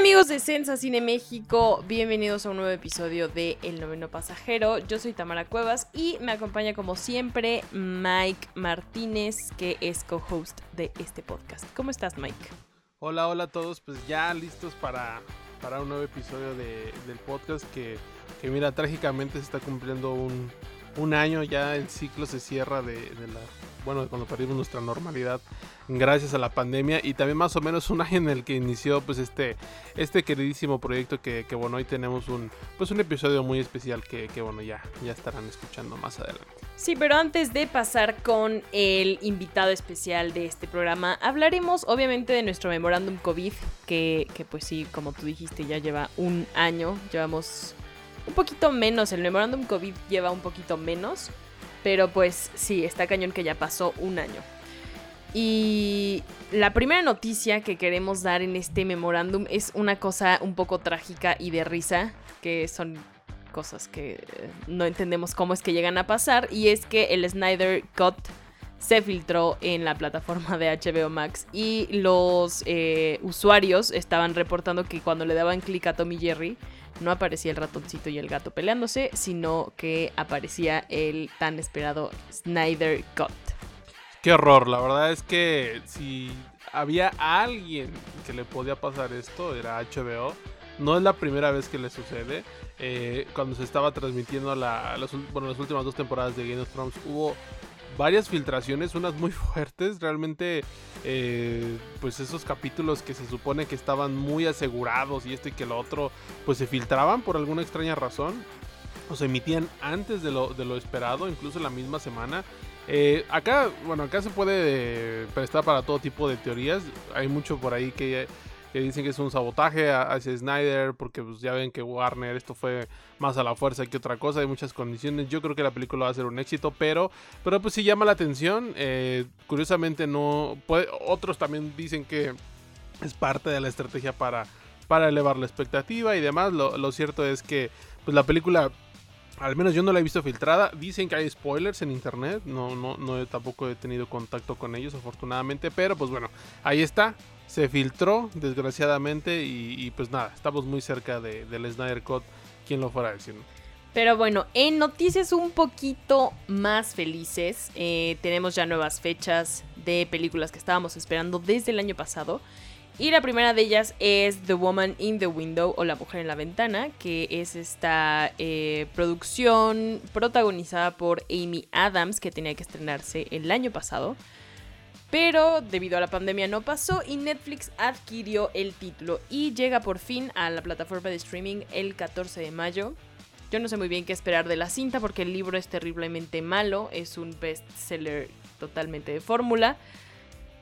Amigos de Sensa Cine México, bienvenidos a un nuevo episodio de El Noveno Pasajero. Yo soy Tamara Cuevas y me acompaña como siempre Mike Martínez, que es co-host de este podcast. ¿Cómo estás Mike? Hola, hola a todos, pues ya listos para, para un nuevo episodio de, del podcast que, que, mira, trágicamente se está cumpliendo un, un año, ya el ciclo se cierra de, la bueno, cuando perdimos nuestra normalidad gracias a la pandemia y también más o menos un año en el que inició pues este, este queridísimo proyecto que, que bueno, hoy tenemos un, pues un episodio muy especial que, que, bueno, ya, ya estarán escuchando más adelante. Sí, pero antes de pasar con el invitado especial de este programa, hablaremos obviamente de nuestro memorándum COVID, que, que pues sí, como tú dijiste, ya lleva un año, llevamos un poquito menos, el memorándum COVID lleva un poquito menos, pero pues sí, está cañón que ya pasó un año. Y la primera noticia que queremos dar en este memorándum es una cosa un poco trágica y de risa, que son cosas que eh, no entendemos cómo es que llegan a pasar, y es que el Snyder Cut se filtró en la plataforma de HBO Max y los eh, usuarios estaban reportando que cuando le daban clic a Tommy Jerry, no aparecía el ratoncito y el gato peleándose, sino que aparecía el tan esperado Snyder Cut. Qué horror, la verdad es que si había alguien que le podía pasar esto, era HBO. No es la primera vez que le sucede. Eh, cuando se estaba transmitiendo la, las, las últimas dos temporadas de Game of Thrones, hubo varias filtraciones, unas muy fuertes. Realmente, eh, pues esos capítulos que se supone que estaban muy asegurados y esto y que lo otro, pues se filtraban por alguna extraña razón. O se emitían antes de lo, de lo esperado, incluso la misma semana. Eh, acá, bueno, acá se puede prestar para todo tipo de teorías. Hay mucho por ahí que, que dicen que es un sabotaje hacia Snyder, porque pues, ya ven que Warner esto fue más a la fuerza que otra cosa, hay muchas condiciones. Yo creo que la película va a ser un éxito, pero, pero pues sí llama la atención. Eh, curiosamente no, puede, otros también dicen que es parte de la estrategia para, para elevar la expectativa y demás. Lo, cierto es que pues la película al menos yo no la he visto filtrada. Dicen que hay spoilers en internet. No, no tampoco he tenido contacto con ellos, afortunadamente. Pero pues bueno, ahí está. Se filtró, desgraciadamente. Y, pues nada, estamos muy cerca de, del Snyder Cut. Quien lo fuera decir. Pero bueno, en noticias un poquito más felices, eh, tenemos ya nuevas fechas de películas que estábamos esperando desde el año pasado. Y la primera de ellas es The Woman in the Window o La Mujer en la Ventana, que es esta eh, producción protagonizada por Amy Adams que tenía que estrenarse el año pasado. Pero debido a la pandemia no pasó y Netflix adquirió el título y llega por fin a la plataforma de streaming el 14 de mayo. Yo no sé muy bien qué esperar de la cinta porque el libro es terriblemente malo, es un bestseller totalmente de fórmula.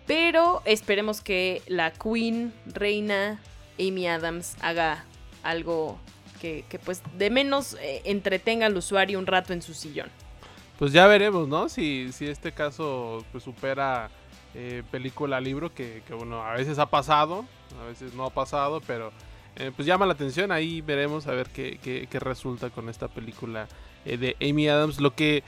Pero esperemos que la Queen, reina Amy Adams, haga algo que, pues de menos eh, entretenga al usuario un rato en su sillón. Pues ya veremos, ¿no? Si, si este caso pues, supera eh, película-libro, que, que, bueno, a veces ha pasado, a veces no ha pasado, pero eh, pues llama la atención. Ahí veremos a ver qué, qué, resulta con esta película eh, de Amy Adams. Lo que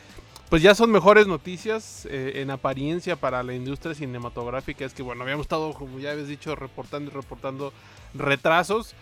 pues ya son mejores noticias en apariencia para la industria cinematográfica. Es que, bueno, habíamos estado, como ya habéis dicho, reportando y reportando retrasos.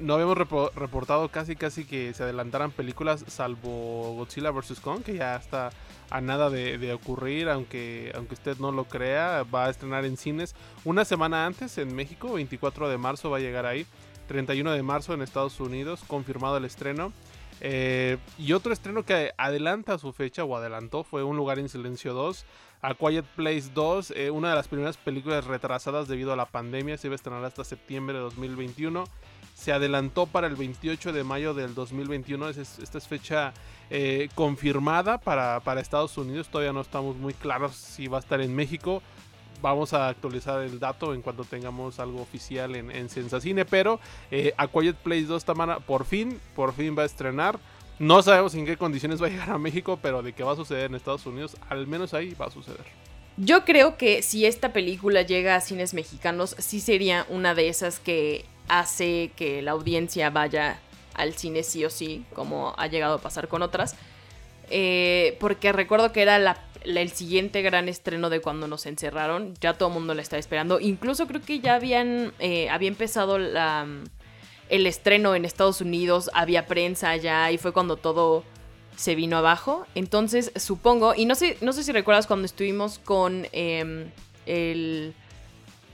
No habíamos repo reportado casi, casi que se adelantaran películas, salvo Godzilla vs. Kong, que ya está a nada de, de, ocurrir, aunque, aunque usted no lo crea. Va a estrenar en cines una semana antes en México, 24 de marzo va a llegar ahí. 31 de marzo en Estados Unidos, confirmado el estreno. Eh, y otro estreno que adelanta su fecha o adelantó fue Un lugar en silencio 2. A Quiet Place 2, eh, una de las primeras películas retrasadas debido a la pandemia, se iba a estrenar hasta septiembre de 2021. Se adelantó para el 28 de mayo del 2021. Es, esta es fecha eh, confirmada para, para Estados Unidos. Todavía no estamos muy claros si va a estar en México vamos a actualizar el dato en cuanto tengamos algo oficial en, en Sensacine. Pero eh, A Quiet Place 2 Tamara por fin, por fin va a estrenar. No sabemos en qué condiciones va a llegar a México, pero de que va a suceder en Estados Unidos, al menos ahí va a suceder. Yo creo que si esta película llega a cines mexicanos, sí sería una de esas que hace que la audiencia vaya al cine sí o sí, como ha llegado a pasar con otras. Eh, porque recuerdo que era el siguiente gran estreno de cuando nos encerraron. Ya todo el mundo la estaba esperando. Incluso creo que ya habían eh, había empezado la, el estreno en Estados Unidos. Había prensa allá y fue cuando todo se vino abajo. Entonces supongo, y no sé, no sé si recuerdas cuando estuvimos con em, el...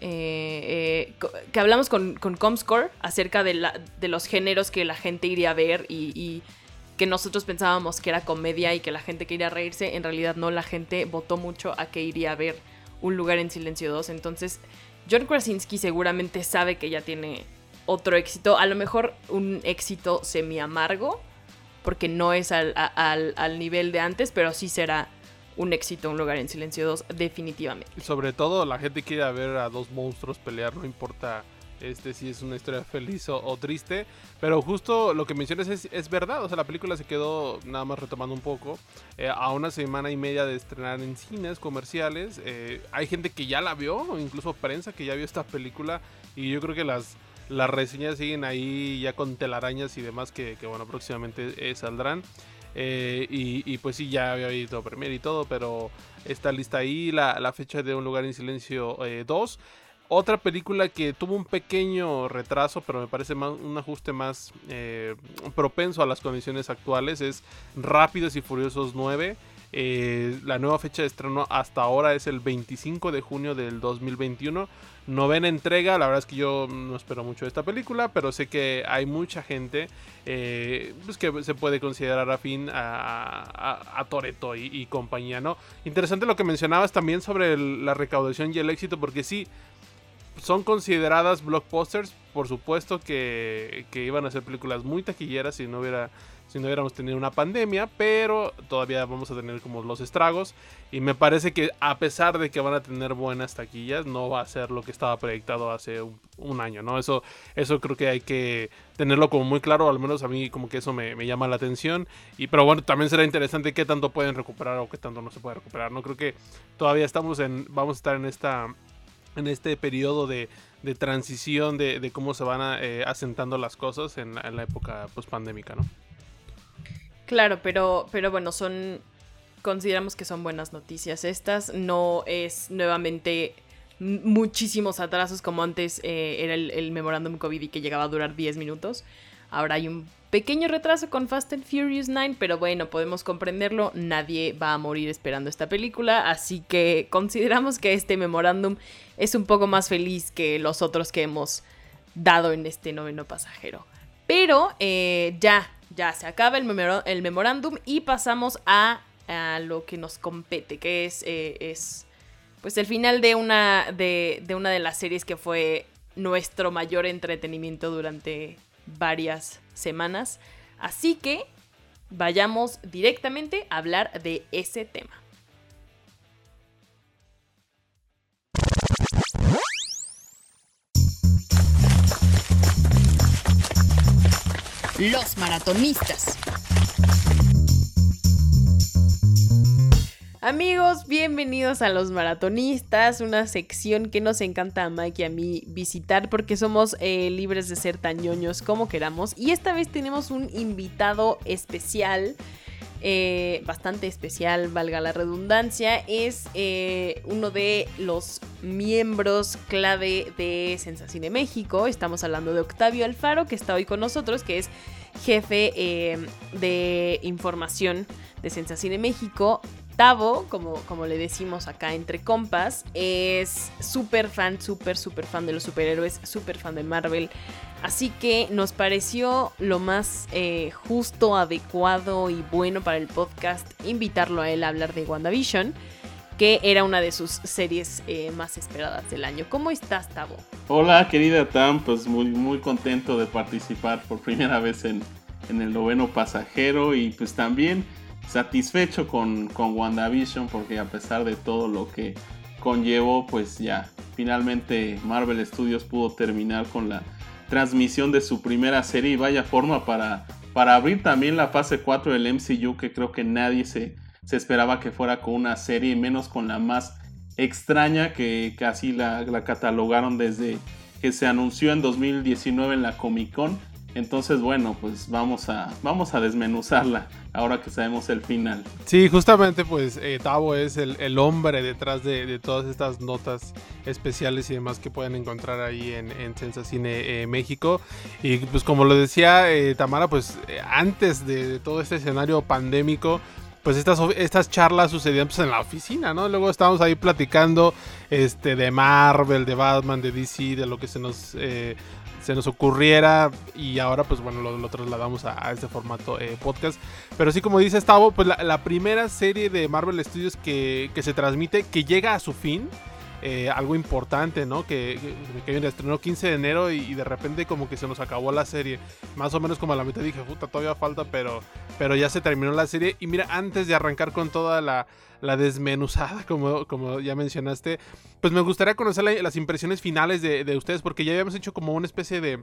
Eh, que hablamos con, con Comscore acerca de, la, de, los géneros que la gente iría a ver y que nosotros pensábamos que era comedia y que la gente quería reírse, en realidad no, la gente votó mucho a que iría a ver Un lugar en silencio 2. Entonces, John Krasinski seguramente sabe que ya tiene otro éxito, a lo mejor un éxito semi amargo, porque no es al, al nivel de antes, pero sí será un éxito Un lugar en silencio 2, definitivamente. Sobre todo la gente quiere ver a dos monstruos pelear, no importa este sí es una historia feliz o, triste. Pero justo lo que mencionas es, verdad. O sea, la película se quedó, nada más retomando un poco, eh, a una semana y media de estrenar en cines comerciales. Eh, hay gente que ya la vio, incluso prensa que ya vio esta película. Y yo creo que las, las reseñas siguen ahí ya con telarañas y demás que, bueno, próximamente eh, saldrán. y, pues sí, ya había visto Premier y todo, pero está lista ahí la, la fecha de Un lugar en silencio 2. Otra película que tuvo un pequeño retraso, pero me parece más, un ajuste más eh, propenso a las condiciones actuales, es Rápidos y Furiosos 9. Eh, la nueva fecha de estreno hasta ahora es el 25 de junio del 2021. Novena entrega, la verdad es que yo no espero mucho de esta película, pero sé que hay mucha gente eh, pues que se puede considerar afín a, a, Toreto y, compañía, ¿no? Interesante lo que mencionabas también sobre la recaudación y el éxito, porque sí, son consideradas blockbusters. Por supuesto que, iban a ser películas muy taquilleras si no hubiera si no hubiéramos tenido una pandemia, pero todavía vamos a tener como los estragos. Y me parece que a pesar de que van a tener buenas taquillas, no va a ser lo que estaba proyectado hace un, año, ¿no? Eso, eso creo que hay que tenerlo como muy claro, al menos a mí como que eso me, llama la atención. Y pero bueno, también será interesante qué tanto pueden recuperar o qué tanto no se puede recuperar, ¿no? Creo que todavía estamos en, vamos a estar en esta en este periodo de, transición de, cómo se van eh, asentando las cosas en, la época post pandémica, ¿no? Claro, pero, pero bueno, son. Consideramos que son buenas noticias estas. No es nuevamente muchísimos atrasos como antes eh, era el, memorándum COVID y que llegaba a durar 10 minutos. Ahora hay un pequeño retraso con Fast and Furious 9, pero bueno, podemos comprenderlo. Nadie va a morir esperando esta película, así que consideramos que este memorándum es un poco más feliz que los otros que hemos dado en este noveno pasajero. Pero eh, ya, ya se acaba el, el memorándum y pasamos a, lo que nos compete, que es, eh, es pues el final de una de, de una de las series que fue nuestro mayor entretenimiento durante varias semanas. Así que vayamos directamente a hablar de ese tema. Los maratonistas. Amigos, bienvenidos a Los Maratonistas, una sección que nos encanta a Mike y a mí visitar porque somos eh, libres de ser tan ñoños como queramos. Y esta vez tenemos un invitado especial, eh, bastante especial, valga la redundancia. Es eh, uno de los miembros clave de Sensacine México. Estamos hablando de Octavio Alfaro, que está hoy con nosotros, que es jefe de información de Sensacine México Tavo, como, como le decimos acá entre compas, es súper fan, súper, súper fan de los superhéroes, súper fan de Marvel. Así que nos pareció lo más eh, justo, adecuado y bueno para el podcast invitarlo a él a hablar de WandaVision, que era una de sus series eh, más esperadas del año. ¿Cómo estás, Tavo? Hola, querida Tam, pues muy, muy contento de participar por primera vez en, en el noveno pasajero y pues también satisfecho con, con WandaVision porque a pesar de todo lo que conllevó pues ya finalmente Marvel Studios pudo terminar con la transmisión de su primera serie y vaya forma para, para abrir también la fase 4 del MCU que creo que nadie se, se esperaba que fuera con una serie, menos con la más extraña que casi la, la catalogaron desde que se anunció en 2019 en la Comic Con entonces, bueno, pues vamos a, vamos a desmenuzarla ahora que sabemos el final. Sí, justamente pues eh, Tavo es el, hombre detrás de, todas estas notas especiales y demás que pueden encontrar ahí en, en Sensacine eh, México. Y pues como lo decía eh, Tamara, pues antes de, todo este escenario pandémico, pues estas, estas charlas sucedían pues, en la oficina, ¿no? Luego estábamos ahí platicando este, de Marvel, de Batman, de DC, de lo que se nos se nos ocurriera y ahora pues bueno lo, trasladamos a, este formato eh, podcast. Pero sí como dice Stavo, pues la, primera serie de Marvel Studios que, que, se transmite, que llega a su fin. Eh, algo importante, ¿no? Que, que, que, estrenó 15 de enero y, de repente como que se nos acabó la serie. Más o menos como a la mitad dije, puta, todavía falta, pero, pero ya se terminó la serie. Y mira, antes de arrancar con toda la, la desmenuzada, como, como ya mencionaste, pues me gustaría conocer las impresiones finales de, de ustedes, porque ya habíamos hecho como una especie de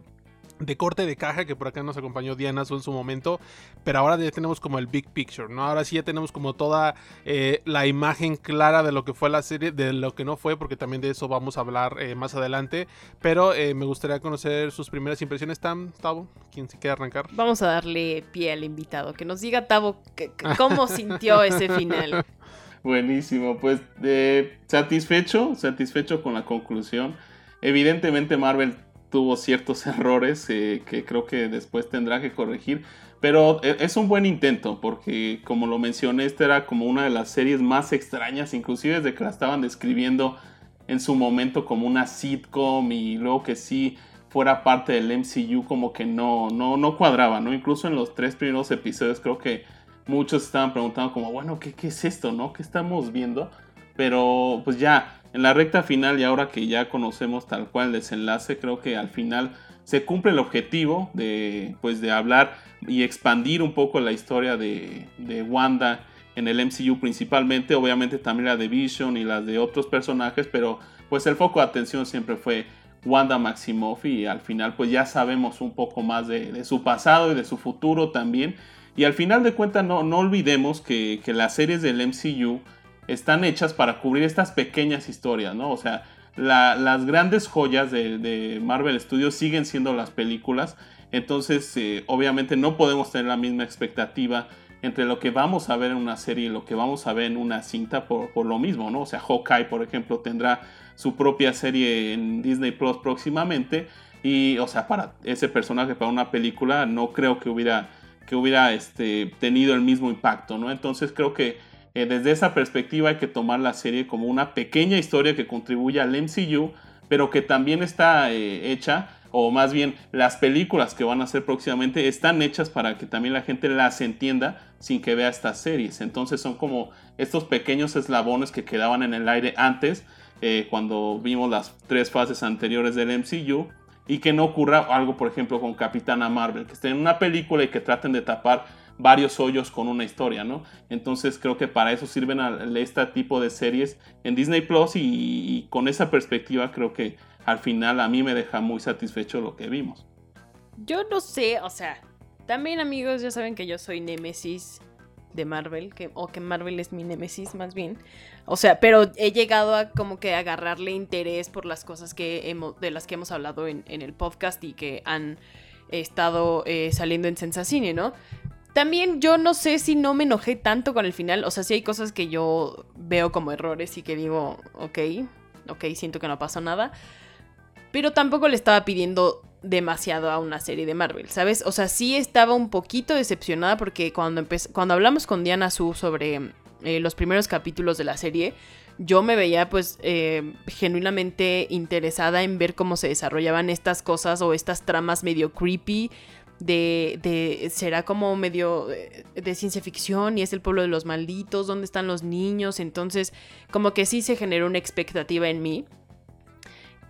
de corte de caja que por acá nos acompañó Diana en su momento, pero ahora ya tenemos como el big picture, ¿no? Ahora sí ya tenemos como toda eh, la imagen clara de lo que fue la serie, de lo que no fue, porque también de eso vamos a hablar eh, más adelante, pero eh, me gustaría conocer sus primeras impresiones, Tam, Tavo, ¿quién se quiere arrancar? Vamos a darle pie al invitado, que nos diga Tavo cómo sintió ese final. Buenísimo, pues satisfecho, satisfecho con la conclusión. Evidentemente Marvel tuvo ciertos errores eh, que creo que después tendrá que corregir. Pero eh, es un buen intento porque como lo mencioné, esta era como una de las series más extrañas, inclusive desde que la estaban describiendo en su momento como una sitcom y luego que sí fuera parte del MCU como que no, no, no cuadraba, ¿no? Incluso en los tres primeros episodios creo que muchos estaban preguntando como, bueno, ¿qué, qué es esto, no? ¿Qué estamos viendo? Pero pues ya, en la recta final y ahora que ya conocemos tal cual el desenlace, creo que al final se cumple el objetivo de, pues, de hablar y expandir un poco la historia de, de Wanda en el MCU principalmente, obviamente también la de Vision y las de otros personajes, pero pues el foco de atención siempre fue Wanda Maximoff y al final pues ya sabemos un poco más de, su pasado y de su futuro también. Y al final de cuentas no, no olvidemos que, que las series del MCU están hechas para cubrir estas pequeñas historias, ¿no? O sea, las grandes joyas de, Marvel Studios siguen siendo las películas, entonces eh, obviamente no podemos tener la misma expectativa entre lo que vamos a ver en una serie y lo que vamos a ver en una cinta por, lo mismo, ¿no? O sea, Hawkeye, por ejemplo, tendrá su propia serie en Disney Plus próximamente y, o sea, para ese personaje, para una película, no creo que hubiera, que hubiera este, tenido el mismo impacto, ¿no? Entonces creo que eh, desde esa perspectiva hay que tomar la serie como una pequeña historia que contribuye al MCU, pero que también está eh, hecha, o más bien las películas que van a hacer próximamente están hechas para que también la gente las entienda sin que vea estas series. Entonces son como estos pequeños eslabones que quedaban en el aire antes, eh, cuando vimos las tres fases anteriores del MCU. Y que no ocurra algo, por ejemplo, con Capitana Marvel, que estén en una película y que traten de tapar varios hoyos con una historia, ¿no? Entonces creo que para eso sirven a este tipo de series en Disney Plus y, con esa perspectiva creo que al final a mí me deja muy satisfecho lo que vimos. Yo no sé, o sea, también amigos ya saben que yo soy Nemesis de Marvel, que, o que Marvel es mi Nemesis más bien. O sea, pero he llegado a como que agarrarle interés por las cosas que hemos, de las que hemos hablado en, el podcast y que han estado eh, saliendo en Sensacine, ¿no? También yo no sé si no me enojé tanto con el final. O sea, si hay cosas que yo veo como errores y que digo, ok, ok, siento que no pasó nada. Pero tampoco le estaba pidiendo demasiado a una serie de Marvel, ¿sabes? O sea, sí estaba un poquito decepcionada porque cuando, cuando hablamos con Diana Su sobre eh, los primeros capítulos de la serie, yo me veía pues eh, genuinamente interesada en ver cómo se desarrollaban estas cosas o estas tramas medio creepy de, de, será como medio de, ciencia ficción y es el pueblo de los malditos, ¿dónde están los niños? Entonces, como que sí se generó una expectativa en mí.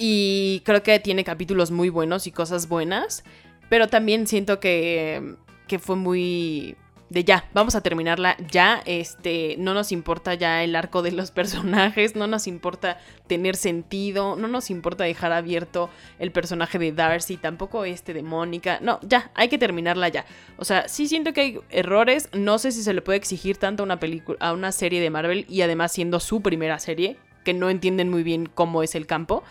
Y creo que tiene capítulos muy buenos y cosas buenas, pero también siento que, que fue muy de ya, vamos a terminarla ya, este, no nos importa ya el arco de los personajes, no nos importa tener sentido, no nos importa dejar abierto el personaje de Darcy, tampoco este de Mónica, no, ya, hay que terminarla ya. O sea, sí siento que hay errores, no sé si se le puede exigir tanto a una película, a una serie de Marvel y además siendo su primera serie, que no entienden muy bien cómo es el campo.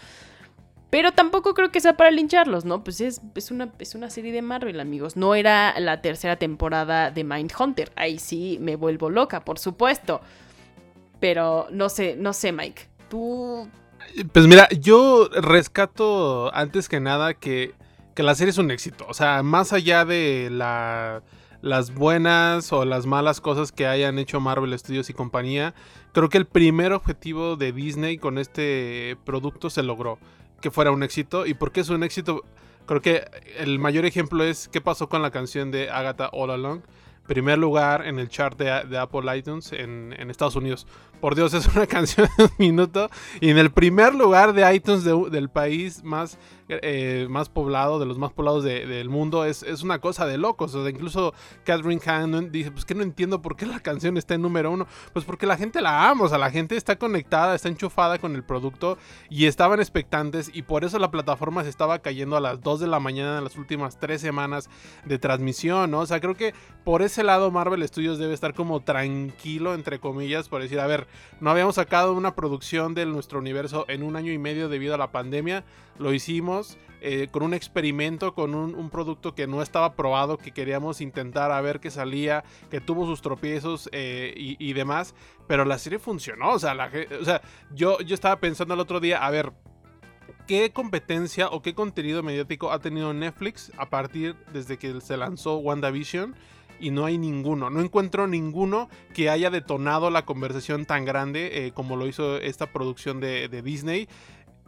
Pero tampoco creo que sea para lincharlos, ¿no? Pues es, una, es una serie de Marvel, amigos. No era la tercera temporada de Mindhunter. Ahí sí me vuelvo loca, por supuesto. Pero no sé, no sé, Mike. Tú. Pues mira, yo rescato antes que nada que, que la serie es un éxito. O sea, más allá de la, las buenas o las malas cosas que hayan hecho Marvel Studios y compañía, creo que el primer objetivo de Disney con este producto se logró que fuera un éxito. ¿Y por qué es un éxito? Creo que el mayor ejemplo es qué pasó con la canción de Agatha All Along. Primer lugar en el chart de, Apple iTunes en, en Estados Unidos. Por Dios, es una canción de un minuto. Y en el primer lugar de iTunes del país más, eh, más poblado, de los más poblados del mundo, es, es, una cosa de locos. O sea, incluso Catherine Hahn dice, pues que no entiendo por qué la canción está en número uno. Pues porque la gente la ama, o sea, la gente está conectada, está enchufada con el producto y estaban expectantes. Y por eso la plataforma se estaba cayendo a las 2 de la mañana en las últimas tres semanas de transmisión, ¿no? O sea, creo que por ese lado Marvel Studios debe estar como tranquilo, entre comillas, por decir, a ver, no habíamos sacado una producción de nuestro universo en un año y medio debido a la pandemia. Lo hicimos eh, con un experimento, con un, producto que no estaba probado, que queríamos intentar a ver qué salía, que tuvo sus tropiezos eh, y, demás. Pero la serie funcionó. O sea, yo, yo estaba pensando el otro día, a ver, ¿qué competencia o qué contenido mediático ha tenido Netflix a partir desde que se lanzó WandaVision? Y no hay ninguno. No encuentro ninguno que haya detonado la conversación tan grande eh, como lo hizo esta producción de, de Disney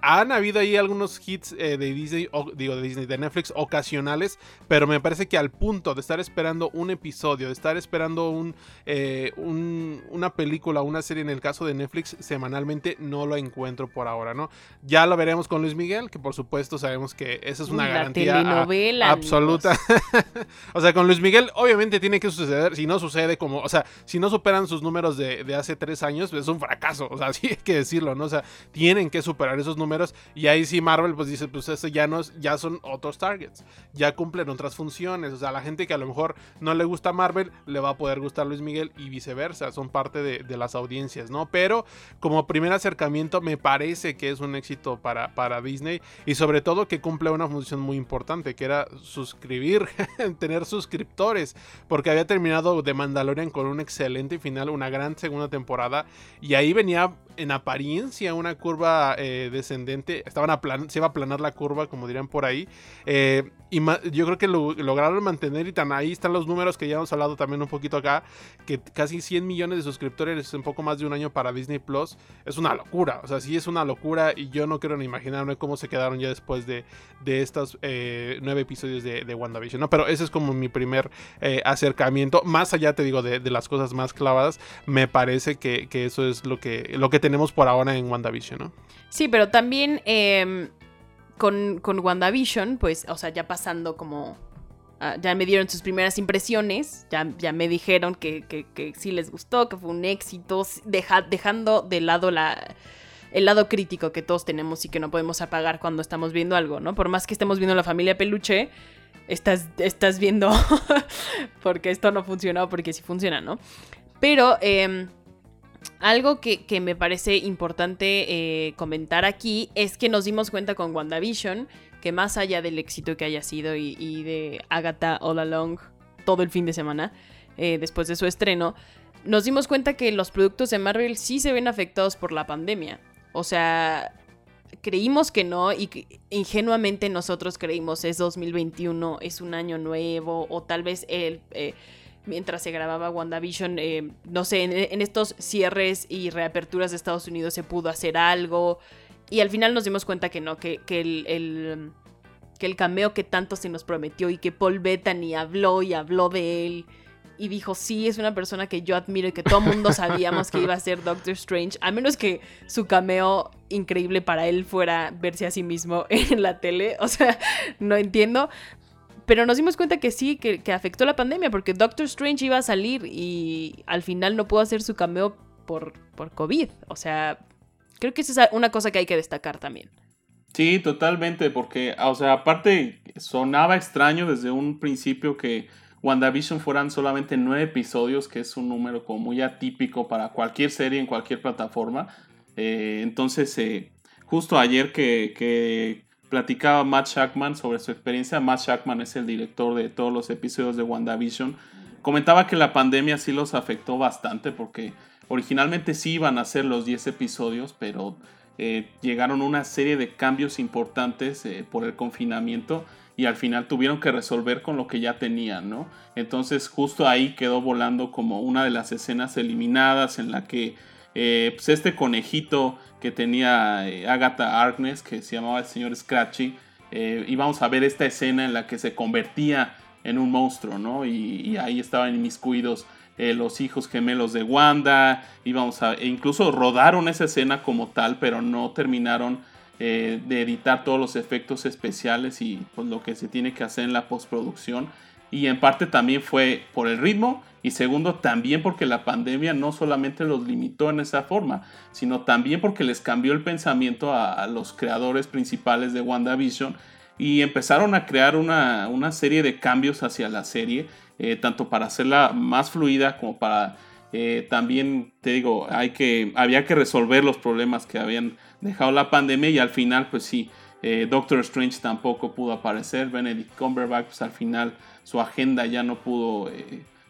han habido ahí algunos hits eh, de Disney, digo de Disney, de Netflix ocasionales, pero me parece que al punto de estar esperando un episodio, de estar esperando eh, un, una película, una serie en el caso de Netflix semanalmente, no lo encuentro por ahora, ¿no? Ya lo veremos con Luis Miguel, que por supuesto sabemos que esa es una garantía absoluta. o sea, con Luis Miguel obviamente tiene que suceder, si no sucede como, o sea, si no superan sus números de, de hace tres años, es un fracaso, o sea, sí hay que decirlo, ¿no? O sea, tienen que superar esos números y ahí sí Marvel pues dice, pues eso ya, no ya son otros targets, ya cumplen otras funciones. O sea, la gente que a lo mejor no le gusta Marvel, le va a poder gustar Luis Miguel y viceversa, son parte de, las audiencias, ¿no? Pero como primer acercamiento me parece que es un éxito para, para Disney y sobre todo que cumple una función muy importante, que era suscribir, tener suscriptores, porque había terminado The Mandalorian con un excelente final, una gran segunda temporada y ahí venía en apariencia una curva eh, descendente. Estaban se iba a aplanar la curva, como dirían por ahí. Eh, y yo creo que lo, lograron mantener y tan ahí están los números que ya hemos hablado también un poquito acá. Que casi 100 millones de suscriptores en poco más de un año para Disney Plus. Es una locura. O sea, sí es una locura y yo no quiero ni imaginarme cómo se quedaron ya después de, de estos eh, nueve episodios de, de, WandaVision. ¿no? Pero ese es como mi primer acercamiento. Más allá, te digo, de, de, las cosas más clavadas, me parece que, que eso es lo que, lo que tenemos por ahora en WandaVision, ¿no? Sí, pero también em, con, con, WandaVision, pues, o sea, ya pasando como... Ah, ya me dieron sus primeras impresiones, ya, ya me dijeron que, que, sí les gustó, que fue un éxito, dejando de lado la, el lado crítico que todos tenemos y que no podemos apagar cuando estamos viendo algo, ¿no? Por más que estemos viendo la familia peluche, estás, estás viendo porque esto no funcionó, porque sí funciona, ¿no? Pero... Eh, algo que, me parece importante eh, comentar aquí es que nos dimos cuenta con WandaVision que más allá del éxito que haya sido y, de Agatha All Along todo el fin de semana eh, después de su estreno, nos dimos cuenta que los productos de Marvel sí se ven afectados por la pandemia. O sea, creímos que no y ingenuamente nosotros creímos es 2021, es un año nuevo o tal vez el... Eh, mientras se grababa WandaVision, eh, no sé, en, estos cierres y reaperturas de Estados Unidos se pudo hacer algo. Y al final nos dimos cuenta que no, que, que el, que el cameo que tanto se nos prometió y que Paul Bettany habló y habló de él y dijo, sí, es una persona que yo admiro y que todo el mundo sabíamos que iba a ser Doctor Strange, a menos que su cameo increíble para él fuera verse a sí mismo en la tele, o sea, no entiendo, pero nos dimos cuenta que sí, que, que, afectó la pandemia, porque Doctor Strange iba a salir y al final no pudo hacer su cameo por, por COVID. O sea, creo que esa es una cosa que hay que destacar también. Sí, totalmente, porque, o sea, aparte sonaba extraño desde un principio que WandaVision fueran solamente nueve episodios, que es un número como muy atípico para cualquier serie en cualquier plataforma. Eh, entonces, eh, justo ayer que, platicaba Matt Shackman sobre su experiencia, Matt Shackman es el director de todos los episodios de WandaVision, comentaba que la pandemia sí los afectó bastante porque originalmente sí iban a ser los 10 episodios, pero eh, llegaron una serie de cambios importantes eh, por el confinamiento y al final tuvieron que resolver con lo que ya tenían, ¿no? Entonces justo ahí quedó volando como una de las escenas eliminadas en la que eh, pues este conejito que tenía Agatha Harkness, que se llamaba el señor Scratchy, íbamos a ver esta escena en la que se convertía en un monstruo, ¿no? Y, y ahí estaban inmiscuidos eh, los hijos gemelos de Wanda, íbamos a, e incluso rodaron esa escena como tal, pero no terminaron eh, de editar todos los efectos especiales y pues, lo que se tiene que hacer en la postproducción. Y en parte también fue por el ritmo y segundo también porque la pandemia no solamente los limitó en esa forma, sino también porque les cambió el pensamiento a, los creadores principales de WandaVision y empezaron a crear una, una serie de cambios hacia la serie eh, tanto para hacerla más fluida como para eh, también, te digo, hay que, había que resolver los problemas que habían dejado la pandemia y al final, pues sí, eh, Doctor Strange tampoco pudo aparecer, Benedict Cumberbatch, pues al final su agenda ya no pudo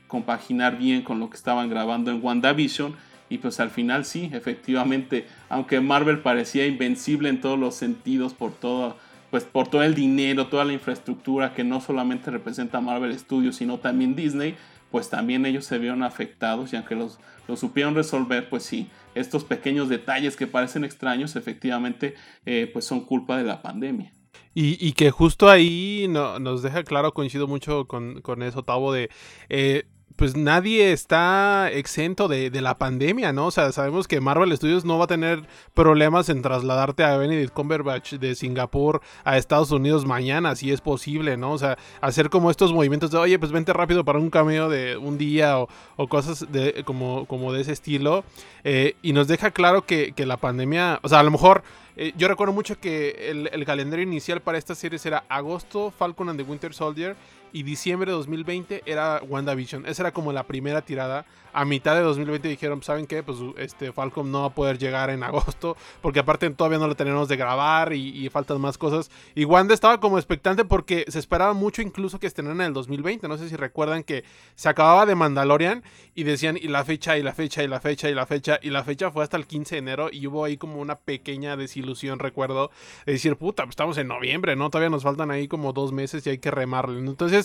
compaginar bien con lo que estaban grabando en WandaVision. Y pues al final sí, efectivamente, aunque Marvel parecía invencible en todos los sentidos por todo pues por todo el dinero, toda la infraestructura que no solamente representa Marvel Studios, sino también Disney, pues también ellos se vieron afectados y aunque los, supieron resolver, pues sí, estos pequeños detalles que parecen extraños, efectivamente, eh, pues son culpa de la pandemia. Y, que justo ahí no, nos deja claro, coincido mucho con, con eso, Tavo, de eh, pues nadie está exento de, la pandemia, ¿no? O sea, sabemos que Marvel Studios no va a tener problemas en trasladarte a Benedict Cumberbatch de Singapur a Estados Unidos mañana, si es posible, ¿no? O sea, hacer como estos movimientos de, oye, pues vente rápido para un cameo de un día o, cosas de, como, como de ese estilo. Eh, y nos deja claro que, que la pandemia, o sea, a lo mejor eh, yo recuerdo mucho que el, calendario inicial para esta serie era agosto, Falcon and the Winter Soldier, y diciembre de 2020 era WandaVision. Esa era como la primera tirada a mitad de 2020 dijeron, ¿saben qué? Pues este Falcom no va a poder llegar en agosto, porque aparte todavía no lo tenemos de grabar y, faltan más cosas. Y Wanda estaba como expectante porque se esperaba mucho incluso que estrenaran en el 2020. No sé si recuerdan que se acababa de Mandalorian y decían, y la fecha, y la fecha, y la fecha, y la fecha, y la fecha fue hasta el 15 de enero y hubo ahí como una pequeña desilusión, recuerdo, de decir, puta, pues estamos en noviembre, ¿no? Todavía nos faltan ahí como dos meses y hay que remarle. Entonces,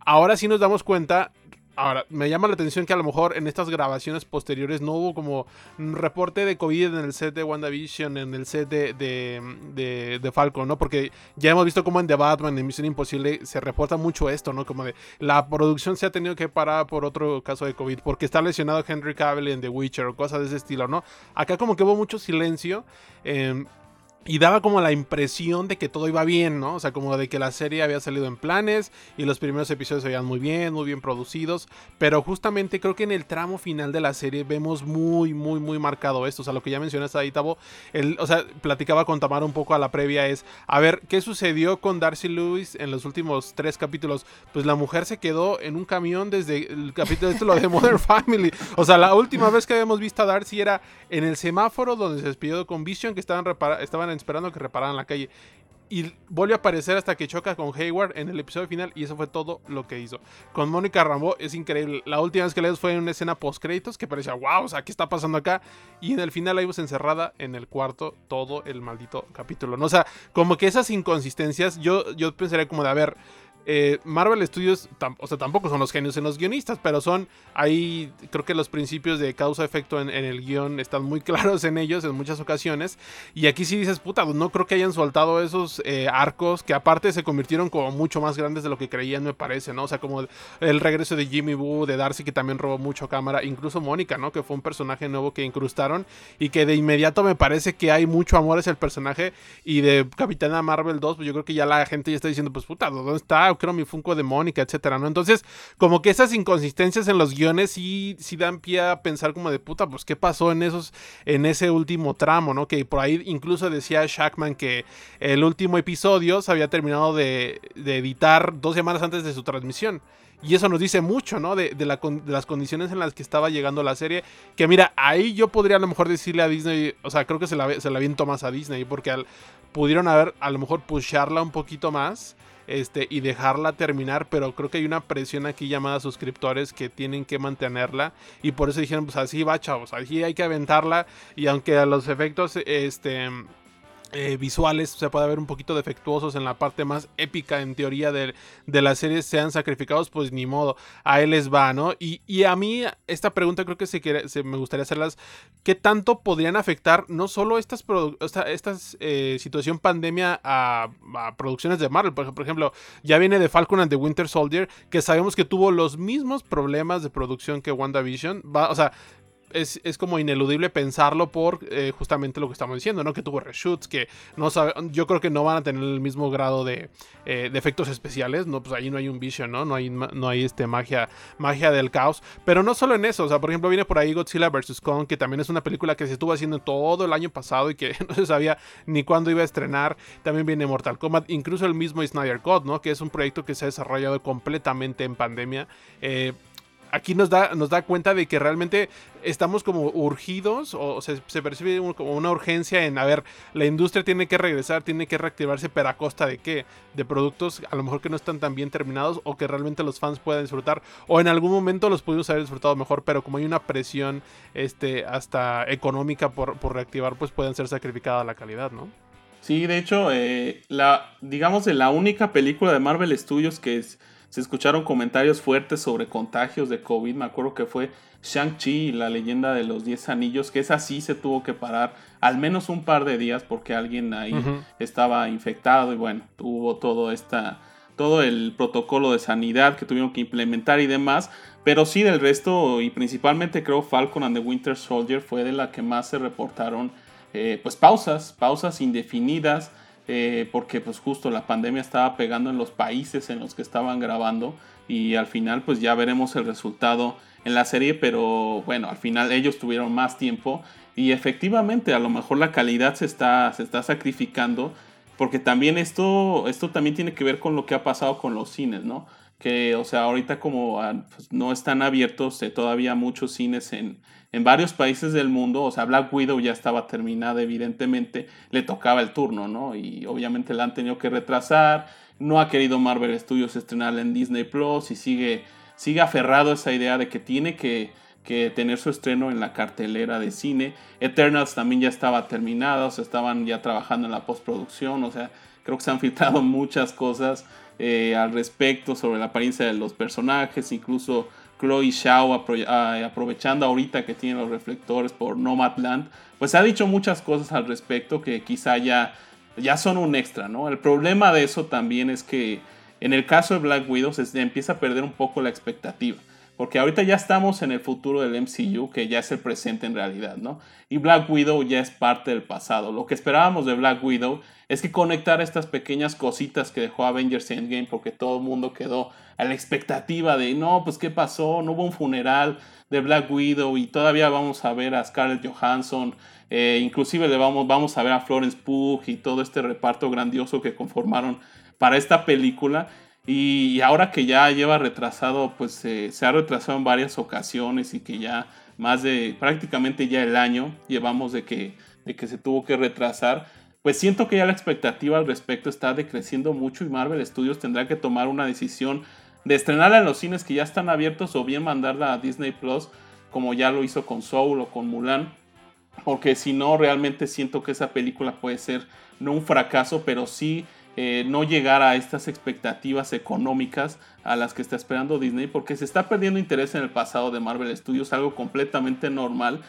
ahora sí nos damos cuenta Ahora, me llama la atención que a lo mejor en estas grabaciones posteriores no hubo como un reporte de COVID en el set de WandaVision, en el set de, de, de, Falcon, ¿no? Porque ya hemos visto como en The Batman, en Misión Imposible, se reporta mucho esto, ¿no? Como de la producción se ha tenido que parar por otro caso de COVID, porque está lesionado Henry Cavill en The Witcher o cosas de ese estilo, ¿no? Acá como que hubo mucho silencio. Eh, y daba como la impresión de que todo iba bien, ¿no? O sea, como de que la serie había salido en planes y los primeros episodios se veían muy bien, muy bien producidos. Pero justamente creo que en el tramo final de la serie vemos muy, muy, muy marcado esto. O sea, lo que ya mencionaste ahí, Tavo. El, o sea, platicaba con Tamara un poco a la previa es, a ver, ¿qué sucedió con Darcy Lewis en los últimos tres capítulos? Pues la mujer se quedó en un camión desde el capítulo de, lo de Modern Family. O sea, la última vez que habíamos visto a Darcy era en el semáforo donde se despidió con Vision, que estaban, estaban esperando que repararan la calle. Y vuelve a aparecer hasta que choca con Hayward en el episodio final. Y eso fue todo lo que hizo. Con Mónica Rambo es increíble. La última vez que le fue en una escena post créditos que parecía, wow, o sea, ¿qué está pasando acá? Y en el final la vimos encerrada en el cuarto todo el maldito capítulo. ¿no? O sea, como que esas inconsistencias, yo, yo pensaría como de, a ver, eh, Marvel Studios, o sea, tampoco son los genios en los guionistas, pero son ahí, creo que los principios de causa-efecto en, el guion están muy claros en ellos en muchas ocasiones. Y aquí sí dices, puta, pues no creo que hayan soltado esos eh, arcos que aparte se convirtieron como mucho más grandes de lo que creían, me parece, ¿no? O sea, como el, regreso de Jimmy Woo, de Darcy, que también robó mucho cámara, incluso Mónica, ¿no? Que fue un personaje nuevo que incrustaron y que de inmediato me parece que hay mucho amor hacia el personaje. Y de Capitana Marvel 2, pues yo creo que ya la gente ya está diciendo, pues puta, ¿dónde está? Quiero mi Funko de Mónica, etcétera, ¿no? Entonces, como que esas inconsistencias en los guiones sí, sí dan pie a pensar como de puta, pues qué pasó en esos, en ese último tramo, ¿no? Que por ahí incluso decía Shackman que el último episodio se había terminado de, de editar dos semanas antes de su transmisión. Y eso nos dice mucho, ¿no? De, las condiciones en las que estaba llegando la serie. Que mira, ahí yo podría a lo mejor decirle a Disney, o sea, creo que se la, se la viento más a Disney, porque al, pudieron haber a lo mejor pusharla un poquito más. Este, y dejarla terminar, pero creo que hay una presión aquí llamada suscriptores que tienen que mantenerla y por eso dijeron, pues así va, chavos, así hay que aventarla y aunque a los efectos, este, eh, visuales se puede ver un poquito defectuosos en la parte más épica en teoría de, la serie sean sacrificados pues ni modo a él les va no y, a mí esta pregunta creo que se, quiere, se me gustaría hacerlas qué tanto podrían afectar no solo estas esta, eh, situación pandemia a, producciones de Marvel por, ejemplo ya viene de Falcon and the Winter Soldier que sabemos que tuvo los mismos problemas de producción que WandaVision va, o sea es, como ineludible pensarlo por eh, justamente lo que estamos diciendo, ¿no? Que tuvo reshoots, que no sabe, yo creo que no van a tener el mismo grado de, eh, efectos especiales, ¿no? Pues ahí no hay un Vision, ¿no? No hay, no hay este magia, magia del caos. Pero no solo en eso, o sea, por ejemplo, viene por ahí Godzilla vs. Kong, que también es una película que se estuvo haciendo todo el año pasado y que no se sabía ni cuándo iba a estrenar. También viene Mortal Kombat, incluso el mismo Snyder Cut, ¿no? Que es un proyecto que se ha desarrollado completamente en pandemia. Eh, aquí nos da, nos da cuenta de que realmente estamos como urgidos o se, percibe como una urgencia en, a ver, la industria tiene que regresar, tiene que reactivarse, pero a costa de qué? De productos a lo mejor que no están tan bien terminados o que realmente los fans puedan disfrutar o en algún momento los pudimos haber disfrutado mejor, pero como hay una presión este, hasta económica por, por reactivar, pues pueden ser sacrificada la calidad, ¿no? Sí, de hecho, eh, la, digamos, la única película de Marvel Studios que es se escucharon comentarios fuertes sobre contagios de COVID. Me acuerdo que fue Shang-Chi, la leyenda de los 10 anillos, que es así, se tuvo que parar al menos un par de días porque alguien ahí estaba infectado y bueno, tuvo todo esta todo el protocolo de sanidad que tuvieron que implementar y demás, pero sí del resto y principalmente creo Falcon and the Winter Soldier fue de la que más se reportaron eh, pues pausas, pausas indefinidas, eh, porque pues justo la pandemia estaba pegando en los países en los que estaban grabando y al final pues ya veremos el resultado en la serie, pero bueno, al final ellos tuvieron más tiempo y efectivamente a lo mejor la calidad se está, se está sacrificando porque también esto, esto también tiene que ver con lo que ha pasado con los cines, ¿no? Que, o sea, ahorita como ah, pues, no están abiertos eh, todavía muchos cines en, en varios países del mundo, o sea, Black Widow ya estaba terminada, evidentemente, le tocaba el turno, ¿no? Y obviamente la han tenido que retrasar, no ha querido Marvel Studios estrenarla en Disney Plus y sigue, sigue aferrado a esa idea de que tiene que, que tener su estreno en la cartelera de cine. Eternals también ya estaba terminada, o sea, estaban ya trabajando en la postproducción, o sea, creo que se han filtrado muchas cosas eh, al respecto sobre la apariencia de los personajes, incluso Chloe Shao aprovechando ahorita que tiene los reflectores por Nomadland, pues ha dicho muchas cosas al respecto que quizá ya, ya son un extra, ¿no? El problema de eso también es que en el caso de Black Widow se empieza a perder un poco la expectativa. Porque ahorita ya estamos en el futuro del MCU, que ya es el presente en realidad, ¿no? Y Black Widow ya es parte del pasado. Lo que esperábamos de Black Widow es que conectara estas pequeñas cositas que dejó Avengers Endgame, porque todo el mundo quedó a la expectativa de, no, pues qué pasó, no hubo un funeral de Black Widow y todavía vamos a ver a Scarlett Johansson, eh, inclusive le vamos, vamos a ver a Florence Pugh y todo este reparto grandioso que conformaron para esta película. Y, ahora que ya lleva retrasado, pues se ha retrasado en varias ocasiones y que ya más de prácticamente ya el año llevamos de que, de que se tuvo que retrasar, pues siento que ya la expectativa al respecto está decreciendo mucho y Marvel Studios tendrá que tomar una decisión de estrenarla en los cines que ya están abiertos o bien mandarla a Disney Plus como ya lo hizo con Soul o con Mulan. Porque si no, realmente siento que esa película puede ser no un fracaso, pero sí eh, no llegar a estas expectativas económicas a las que está esperando Disney, porque se está perdiendo interés en el pasado de Marvel Studios, algo completamente normal.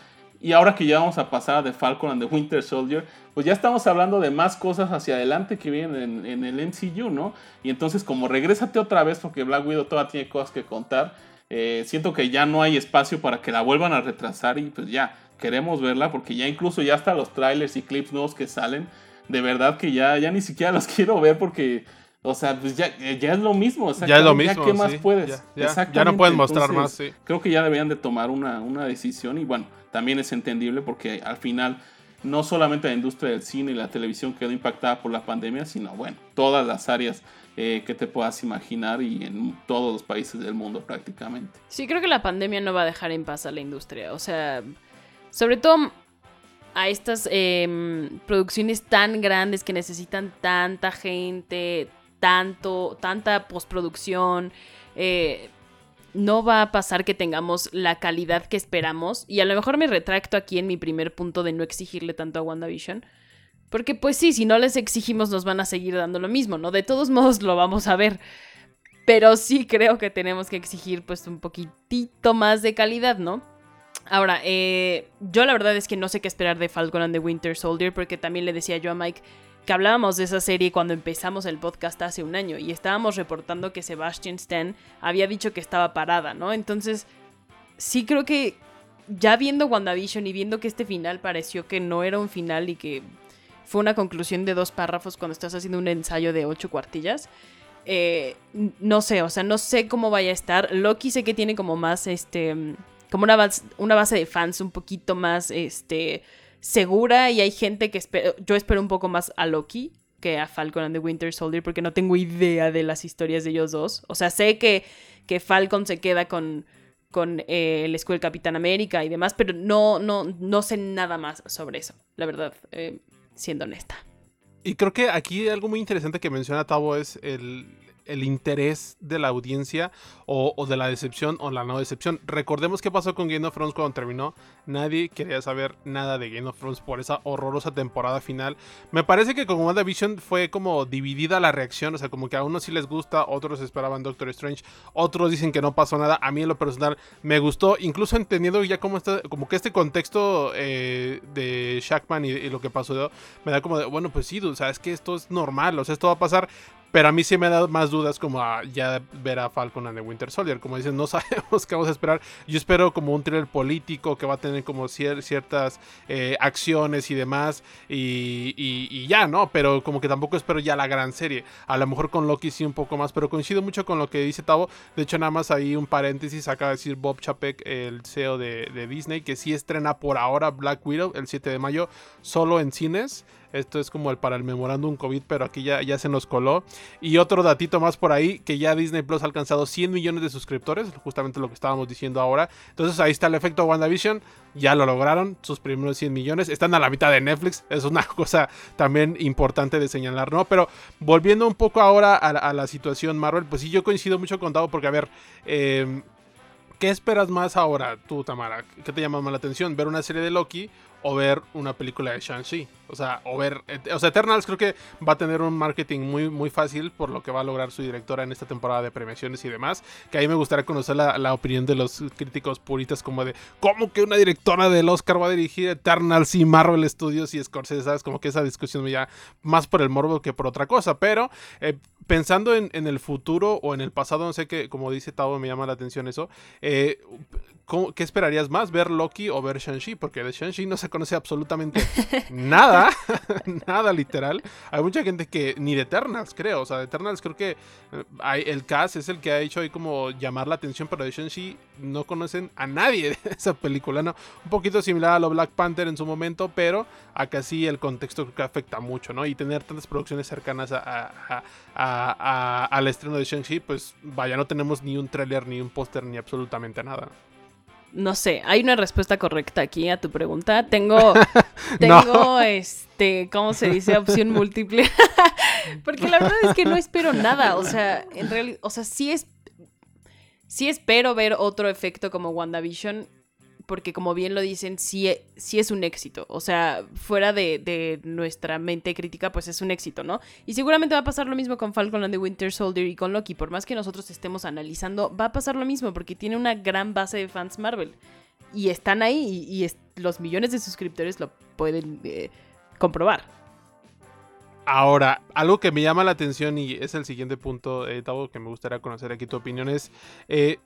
Y ahora que ya vamos a pasar a The Falcon and the Winter Soldier, pues ya estamos hablando de más cosas hacia adelante que vienen en, el MCU, ¿no? Y entonces como regrésate otra vez porque Black Widow todavía tiene cosas que contar, eh, siento que ya no hay espacio para que la vuelvan a retrasar y pues ya queremos verla porque ya incluso ya hasta los trailers y clips nuevos que salen de verdad que ya, ya ni siquiera los quiero ver porque O sea, pues ya, ya es lo mismo. Ya es lo mismo. ¿Qué más puedes? Ya, ya, no pueden mostrar más, sí. Creo que ya deberían de tomar una, una decisión y bueno, también es entendible porque al final no solamente la industria del cine y la televisión quedó impactada por la pandemia, sino bueno, todas las áreas eh, que te puedas imaginar y en todos los países del mundo prácticamente. Sí, creo que la pandemia no va a dejar en paz a la industria. O sea, sobre todo a estas em, producciones tan grandes que necesitan tanta gente, tanto, tanta postproducción. Eh, no va a pasar que tengamos la calidad que esperamos. Y a lo mejor me retracto aquí en mi primer punto de no exigirle tanto a WandaVision. Porque pues sí, si no les exigimos nos van a seguir dando lo mismo, ¿no? De todos modos lo vamos a ver. Pero sí creo que tenemos que exigir pues un poquitito más de calidad, ¿no? Ahora, eh, yo la verdad es que no sé qué esperar de Falcon and the Winter Soldier porque también le decía yo a Mike que hablábamos de esa serie cuando empezamos el podcast hace un año y estábamos reportando que Sebastian Stan había dicho que estaba parada, ¿no? Entonces, sí creo que ya viendo WandaVision y viendo que este final pareció que no era un final y que fue una conclusión de dos párrafos cuando estás haciendo un ensayo de ocho cuartillas. Eh, no sé, o sea, no sé cómo vaya a estar. Loki sé que tiene como más, este, como una base, una base de fans un poquito más, este, segura y hay gente que espera, yo espero un poco más a Loki que a Falcon and the Winter Soldier porque no tengo idea de las historias de ellos dos. O sea, sé que, que Falcon se queda con, con eh, el escudo Capitán América y demás, pero no, no, no sé nada más sobre eso, la verdad. Eh, siendo honesta. Y creo que aquí algo muy interesante que menciona Tavo es el, el interés de la audiencia o, de la decepción o la no decepción. Recordemos qué pasó con Game of Thrones cuando terminó. Nadie quería saber nada de Game of Thrones por esa horrorosa temporada final. Me parece que con WandaVision fue como dividida la reacción. O sea, como que a unos sí les gusta, otros esperaban Doctor Strange, otros dicen que no pasó nada. A mí en lo personal me gustó, incluso entendiendo ya cómo está, como que este contexto eh, de Shackman y, y, lo que pasó, me da como de, bueno, pues sí, o sea, es que esto es normal, o sea, esto va a pasar. Pero a mí sí me ha dado más dudas como a ya ver a Falcon and the Winter Soldier. Como dicen, no sabemos qué vamos a esperar. Yo espero como un thriller político que va a tener como ciertas eh, acciones y demás. Y, ya, ¿no? Pero como que tampoco espero ya la gran serie. A lo mejor con Loki sí un poco más. Pero coincido mucho con lo que dice Tavo. De hecho, nada más ahí un paréntesis. Acaba de decir Bob Chapek, el CEO de, de Disney, que sí estrena por ahora Black Widow el 7 de mayo solo en cines. Esto es como el para el memorándum COVID, pero aquí ya, ya se nos coló. Y otro datito más por ahí, que ya Disney Plus ha alcanzado 100 millones de suscriptores, justamente lo que estábamos diciendo ahora. Entonces ahí está el efecto WandaVision, ya lo lograron, sus primeros 100 millones. Están a la mitad de Netflix, es una cosa también importante de señalar, ¿no? Pero volviendo un poco ahora a, la situación Marvel, pues sí, yo coincido mucho con Tavo, porque a ver... Eh, ¿Qué esperas más ahora tú, Tamara? ¿Qué te llama más la atención? ¿Ver una serie de Loki o ver una película de Shang-Chi. O sea, o ver. O sea, Eternals creo que va a tener un marketing muy, muy fácil por lo que va a lograr su directora en esta temporada de premiaciones y demás. Que ahí me gustaría conocer la, opinión de los críticos puritas, como de cómo que una directora del Oscar va a dirigir Eternals y Marvel Studios y Scorsese, ¿sabes? Como que esa discusión me ya más por el morbo que por otra cosa. Pero eh, pensando en, el futuro o en el pasado, no sé qué, como dice Tavo, me llama la atención eso. Eh, ¿Qué esperarías más? ¿Ver Loki o ver Shang-Chi? Porque de Shang-Chi no se conoce absolutamente nada. nada literal. Hay mucha gente que ni de Eternals, creo. O sea, de Eternals creo que eh, hay, el cast es el que ha hecho ahí como llamar la atención, pero de Shang-Chi no conocen a nadie de esa película, ¿no? Un poquito similar a lo Black Panther en su momento, pero acá sí el contexto creo que afecta mucho, ¿no? Y tener tantas producciones cercanas al estreno de Shang-Chi, pues vaya, no tenemos ni un tráiler, ni un póster, ni absolutamente nada no sé, hay una respuesta correcta aquí a tu pregunta. Tengo, tengo, este, ¿cómo se dice? Opción múltiple. Porque la verdad es que no espero nada. O sea, en realidad, o sea, sí es, sí espero ver otro efecto como WandaVision porque como bien lo dicen, sí, es un éxito. O sea, fuera de, nuestra mente crítica, pues es un éxito, ¿no? Y seguramente va a pasar lo mismo con Falcon and the Winter Soldier y con Loki. Por más que nosotros estemos analizando, va a pasar lo mismo porque tiene una gran base de fans Marvel. Y están ahí y, los millones de suscriptores lo pueden eh, comprobar. Ahora, algo que me llama la atención y es el siguiente punto, eh, Tavo, que me gustaría conocer aquí tu opinión es, eh,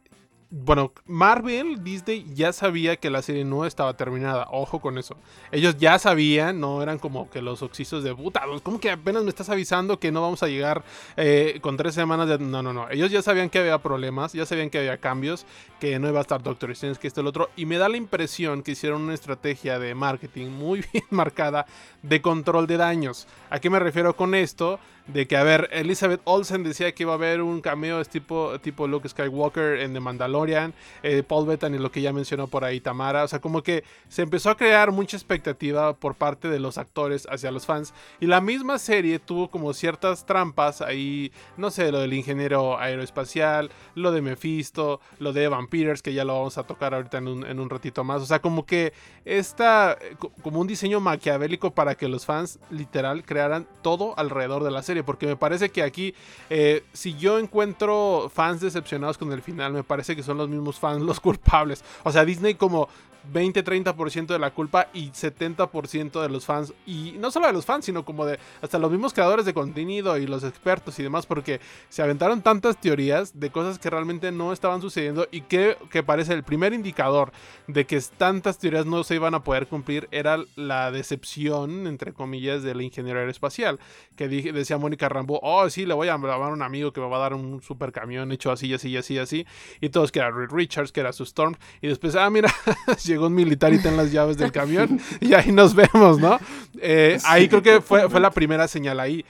bueno, Marvel, Disney ya sabía que la serie no estaba terminada. Ojo con eso. Ellos ya sabían, no eran como que los oxisos de puta. ¿Cómo que apenas me estás avisando que no vamos a llegar eh, con tres semanas de. No, no, no. Ellos ya sabían que había problemas, ya sabían que había cambios, que no iba a estar Doctor Strange, que esto y el otro. Y me da la impresión que hicieron una estrategia de marketing muy bien marcada de control de daños. ¿A qué me refiero con esto? De que, a ver, Elizabeth Olsen decía que iba a haber un cameo es tipo, tipo Luke Skywalker en The Mandalorian, eh, Paul Bettany, lo que ya mencionó por ahí Tamara, o sea, como que se empezó a crear mucha expectativa por parte de los actores hacia los fans, y la misma serie tuvo como ciertas trampas ahí, no sé, lo del ingeniero aeroespacial, lo de Mephisto, lo de Vampires, que ya lo vamos a tocar ahorita en un, en un ratito más, o sea, como que está como un diseño maquiavélico para que los fans literal crearan todo alrededor de la serie porque me parece que aquí, eh, si yo encuentro fans decepcionados con el final, me parece que son los mismos fans los culpables. O sea, Disney como 20-30% de la culpa y 70% de los fans. Y no solo de los fans, sino como de hasta los mismos creadores de contenido y los expertos y demás, porque se aventaron tantas teorías de cosas que realmente no estaban sucediendo y que, que parece el primer indicador de que tantas teorías no se iban a poder cumplir era la decepción, entre comillas, de la ingeniería aeroespacial. Que dije, decía Mónica Rambo, oh, sí, le voy a llamar a un amigo que me va a dar un super camión hecho así, así, así, así. Y todos que era Reed Richards, que era su Storm. Y después, ah, mira, llegó un militar y ten las llaves del camión y ahí nos vemos, ¿no? Eh, ahí creo que fue, fue la primera señal ahí.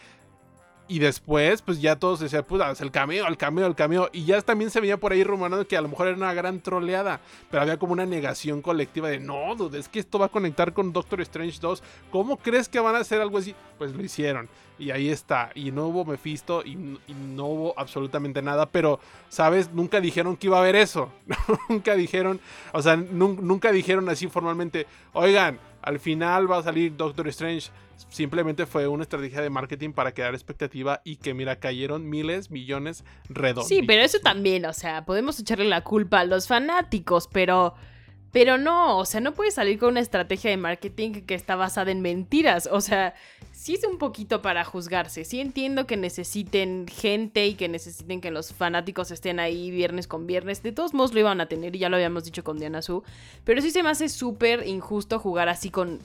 Y después, pues ya todos decían, pues el cameo, el cameo, el cameo. Y ya también se veía por ahí rumorando que a lo mejor era una gran troleada. Pero había como una negación colectiva de, no, dude, es que esto va a conectar con Doctor Strange 2. ¿Cómo crees que van a hacer algo así? Pues lo hicieron. Y ahí está. Y no hubo Mephisto y, no hubo absolutamente nada. Pero, ¿sabes? Nunca dijeron que iba a haber eso. nunca dijeron, o sea, nunca dijeron así formalmente, oigan, al final va a salir Doctor Strange. Simplemente fue una estrategia de marketing para crear expectativa y que, mira, cayeron miles, millones redondos. Sí, pero eso también, o sea, podemos echarle la culpa a los fanáticos, pero pero no, o sea, no puedes salir con una estrategia de marketing que está basada en mentiras. O sea, sí es un poquito para juzgarse. Sí entiendo que necesiten gente y que necesiten que los fanáticos estén ahí viernes con viernes. De todos modos lo iban a tener y ya lo habíamos dicho con Diana Su. Pero sí se me hace súper injusto jugar así con,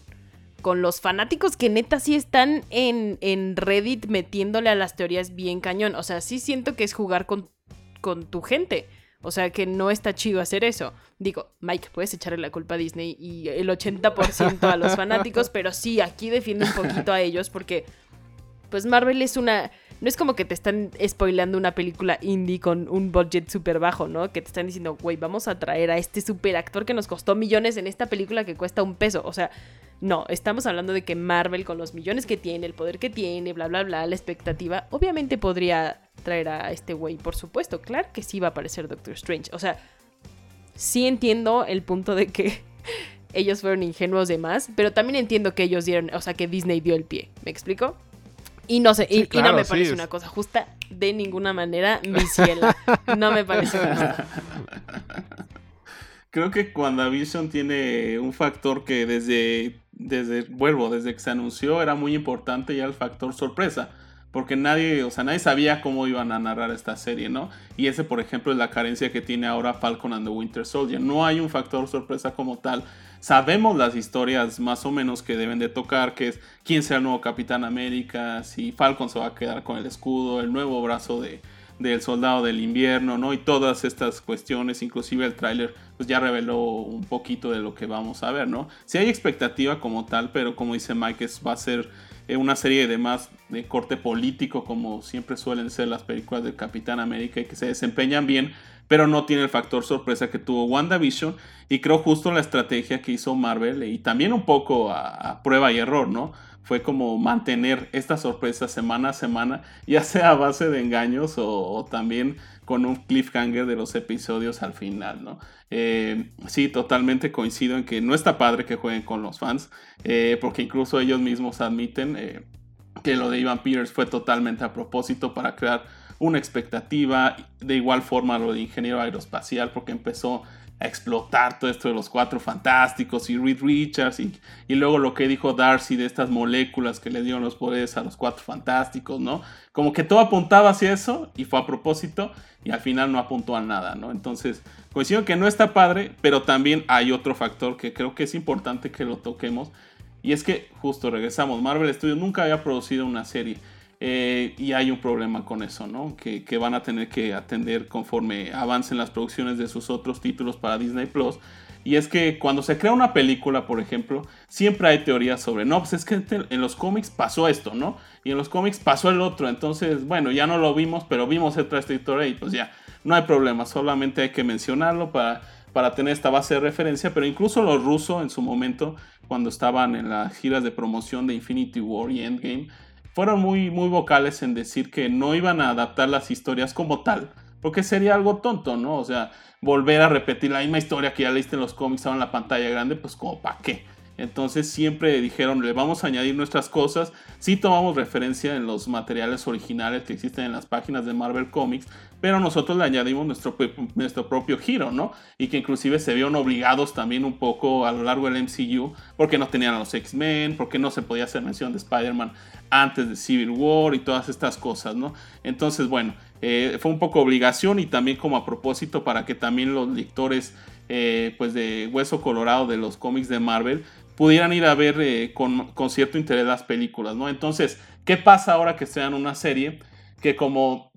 con los fanáticos que neta sí están en, en Reddit metiéndole a las teorías bien cañón. O sea, sí siento que es jugar con, con tu gente. O sea que no está chido hacer eso. Digo, Mike, puedes echarle la culpa a Disney y el 80% a los fanáticos, pero sí, aquí defiende un poquito a ellos porque, pues Marvel es una... No es como que te están spoilando una película indie con un budget súper bajo, ¿no? Que te están diciendo, güey, vamos a traer a este super actor que nos costó millones en esta película que cuesta un peso. O sea, no, estamos hablando de que Marvel con los millones que tiene, el poder que tiene, bla, bla, bla, la expectativa, obviamente podría traer a este güey, por supuesto. Claro que sí va a aparecer Doctor Strange. O sea, sí entiendo el punto de que ellos fueron ingenuos de más, pero también entiendo que ellos dieron, o sea, que Disney dio el pie. ¿Me explico? Y no sé, y, no me parece una cosa justa de ninguna manera, mi cielo. No me parece justa. Creo que WandaVision tiene un factor que desde, desde, vuelvo, desde que se anunció era muy importante ya el factor sorpresa porque nadie, o sea, nadie sabía cómo iban a narrar esta serie, ¿no? Y ese, por ejemplo, es la carencia que tiene ahora Falcon and the Winter Soldier. No hay un factor sorpresa como tal. Sabemos las historias más o menos que deben de tocar, que es quién será el nuevo Capitán América, si Falcon se va a quedar con el escudo, el nuevo brazo de, del soldado del invierno, ¿no? Y todas estas cuestiones, inclusive el tráiler, pues ya reveló un poquito de lo que vamos a ver, ¿no? Si hay expectativa como tal, pero como dice Mike, es, va a ser una serie de más de corte político como siempre suelen ser las películas de Capitán América y que se desempeñan bien, pero no tiene el factor sorpresa que tuvo WandaVision y creo justo la estrategia que hizo Marvel y también un poco a, prueba y error, ¿no? Fue como mantener esta sorpresa semana a semana, ya sea a base de engaños o también con un cliffhanger de los episodios al final, ¿no? Eh, sí, totalmente coincido en que no está padre que jueguen con los fans, eh, porque incluso ellos mismos admiten eh, que lo de Ivan Peters fue totalmente a propósito para crear una expectativa, de igual forma lo de ingeniero aeroespacial, porque empezó explotar todo esto de los cuatro fantásticos y Reed Richards y, y, luego lo que dijo Darcy de estas moléculas que le dieron los poderes a los cuatro fantásticos, ¿no? Como que todo apuntaba hacia eso y fue a propósito y al final no apuntó a nada, ¿no? Entonces, coincido que no está padre, pero también hay otro factor que creo que es importante que lo toquemos y es que justo regresamos, Marvel Studios nunca había producido una serie eh, y hay un problema con eso, ¿no? Que, van a tener que atender conforme avancen las producciones de sus otros títulos para Disney Plus. Y es que cuando se crea una película, por ejemplo, siempre hay teorías sobre, no, pues es que en los cómics pasó esto, ¿no? Y en los cómics pasó el otro. Entonces, bueno, ya no lo vimos, pero vimos otra historia y pues ya, no hay problema. Solamente hay que mencionarlo para, para tener esta base de referencia. Pero incluso los rusos en su momento, cuando estaban en las giras de promoción de Infinity War y Endgame, fueron muy, muy vocales en decir que no iban a adaptar las historias como tal, porque sería algo tonto, ¿no? O sea, volver a repetir la misma historia que ya leíste en los cómics ahora en la pantalla grande, pues como para qué. Entonces siempre dijeron, le vamos a añadir nuestras cosas. Sí tomamos referencia en los materiales originales que existen en las páginas de Marvel Comics, pero nosotros le añadimos nuestro, nuestro propio giro, ¿no? Y que inclusive se vieron obligados también un poco a lo largo del MCU, porque no tenían a los X-Men, porque no se podía hacer mención de Spider-Man antes de Civil War y todas estas cosas, ¿no? Entonces, bueno, eh, fue un poco obligación y también como a propósito para que también los lectores eh, pues de Hueso Colorado de los cómics de Marvel pudieran ir a ver eh, con, cierto interés las películas, ¿no? Entonces, ¿qué pasa ahora que sean una serie? Que como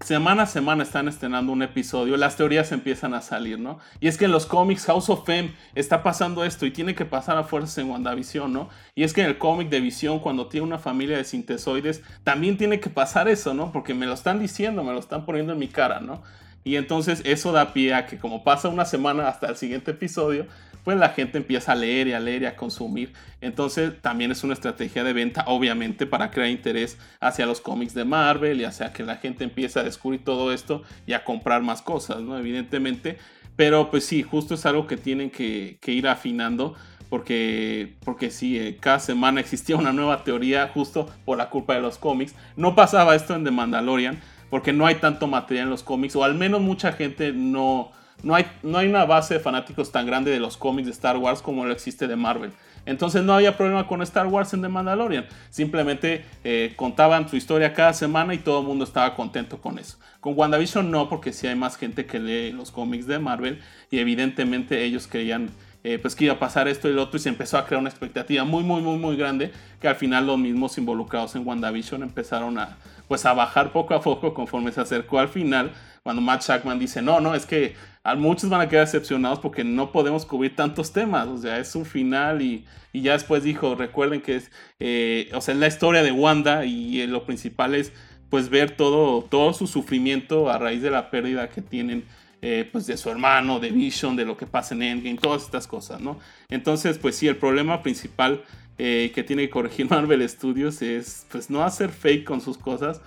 semana a semana están estrenando un episodio, las teorías empiezan a salir, ¿no? Y es que en los cómics House of Fame está pasando esto y tiene que pasar a fuerzas en WandaVision, ¿no? Y es que en el cómic de Visión, cuando tiene una familia de sintesoides, también tiene que pasar eso, ¿no? Porque me lo están diciendo, me lo están poniendo en mi cara, ¿no? Y entonces eso da pie a que como pasa una semana hasta el siguiente episodio, pues la gente empieza a leer y a leer y a consumir. Entonces también es una estrategia de venta, obviamente, para crear interés hacia los cómics de Marvel y hacia que la gente empiece a descubrir todo esto y a comprar más cosas, ¿no? Evidentemente. Pero pues sí, justo es algo que tienen que, ir afinando. Porque, porque sí, eh, cada semana existía una nueva teoría justo por la culpa de los cómics. No pasaba esto en The Mandalorian, porque no hay tanto material en los cómics, o al menos mucha gente no, no hay, no hay una base de fanáticos tan grande de los cómics de Star Wars como lo existe de Marvel. Entonces no había problema con Star Wars en The Mandalorian. Simplemente eh, contaban su historia cada semana y todo el mundo estaba contento con eso. Con WandaVision no, porque sí hay más gente que lee los cómics de Marvel y evidentemente ellos creían eh, pues que iba a pasar esto y lo otro y se empezó a crear una expectativa muy muy muy muy grande que al final los mismos involucrados en WandaVision empezaron a pues a bajar poco a poco conforme se acercó al final cuando Matt Shackman dice no no es que muchos van a quedar decepcionados porque no podemos cubrir tantos temas, o sea, es un final y, ya después dijo, recuerden que es, eh, o sea, es la historia de Wanda y eh, lo principal es pues ver todo, todo su sufrimiento a raíz de la pérdida que tienen eh, pues de su hermano, de Vision, de lo que pasa en Endgame, todas estas cosas, ¿no? Entonces, pues sí, el problema principal que tiene que corregir Marvel Studios es pues no hacer fake con sus cosas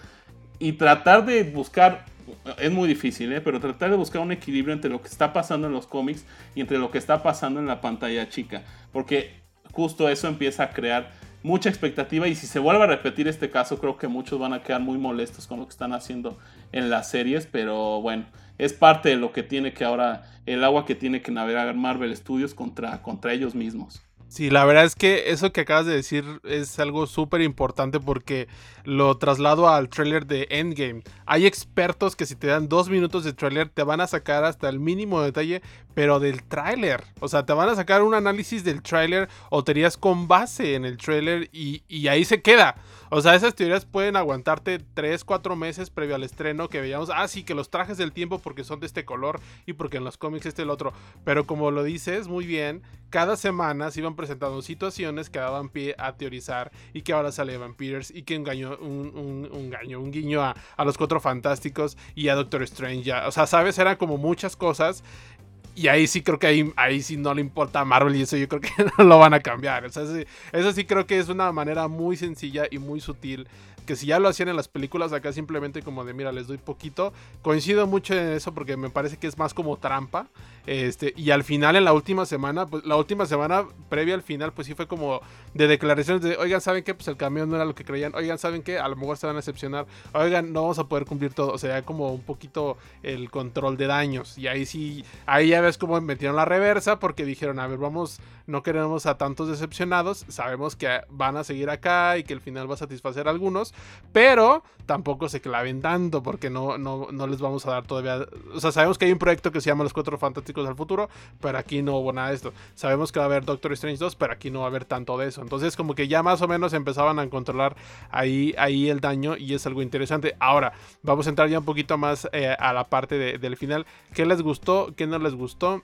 y tratar de buscar es muy difícil, ¿eh? pero tratar de buscar un equilibrio entre lo que está pasando en los cómics y entre lo que está pasando en la pantalla chica. Porque justo eso empieza a crear mucha expectativa y si se vuelve a repetir este caso creo que muchos van a quedar muy molestos con lo que están haciendo en las series, pero bueno, es parte de lo que tiene que ahora, el agua que tiene que navegar Marvel Studios contra, contra ellos mismos. Sí, la verdad es que eso que acabas de decir es algo súper importante porque lo traslado al trailer de Endgame. Hay expertos que si te dan dos minutos de trailer te van a sacar hasta el mínimo detalle, pero del trailer. O sea, te van a sacar un análisis del trailer o teorías con base en el trailer y, y ahí se queda. O sea, esas teorías pueden aguantarte 3, 4 meses previo al estreno que veíamos, ah, sí, que los trajes del tiempo porque son de este color y porque en los cómics este el otro. Pero como lo dices muy bien, cada semana se iban presentando situaciones que daban pie a teorizar y que ahora sale Evan Peters y que engañó un, un, guiño a, los Cuatro Fantásticos y a Doctor Strange. O sea, sabes, eran como muchas cosas y ahí sí creo que ahí, ahí sí no le importa a Marvel y eso yo creo que no lo van a cambiar. O sea, eso sí creo que es una manera muy sencilla y muy sutil que si ya lo hacían en las películas, acá simplemente como de, mira, les doy poquito. Coincido mucho en eso porque me parece que es más como trampa. Este, y al final, en la última semana, pues la última semana previa al final, pues sí fue como de declaraciones de, oigan, ¿saben qué? Pues el camión no era lo que creían. Oigan, ¿saben qué? A lo mejor se van a decepcionar. Oigan, no vamos a poder cumplir todo. O sea, como un poquito el control de daños. Y ahí sí, ahí ya ves cómo metieron la reversa porque dijeron, a ver, vamos, no queremos a tantos decepcionados. Sabemos que van a seguir acá y que el final va a satisfacer a algunos. Pero tampoco se claven tanto porque no, no, no les vamos a dar todavía... O sea, sabemos que hay un proyecto que se llama Los Cuatro Fantásticos al futuro, pero aquí no hubo nada de esto. Sabemos que va a haber Doctor Strange 2, pero aquí no va a haber tanto de eso. Entonces como que ya más o menos empezaban a controlar ahí, ahí el daño y es algo interesante. Ahora, vamos a entrar ya un poquito más eh, a la parte del final. ¿Qué les gustó? ¿Qué no les gustó?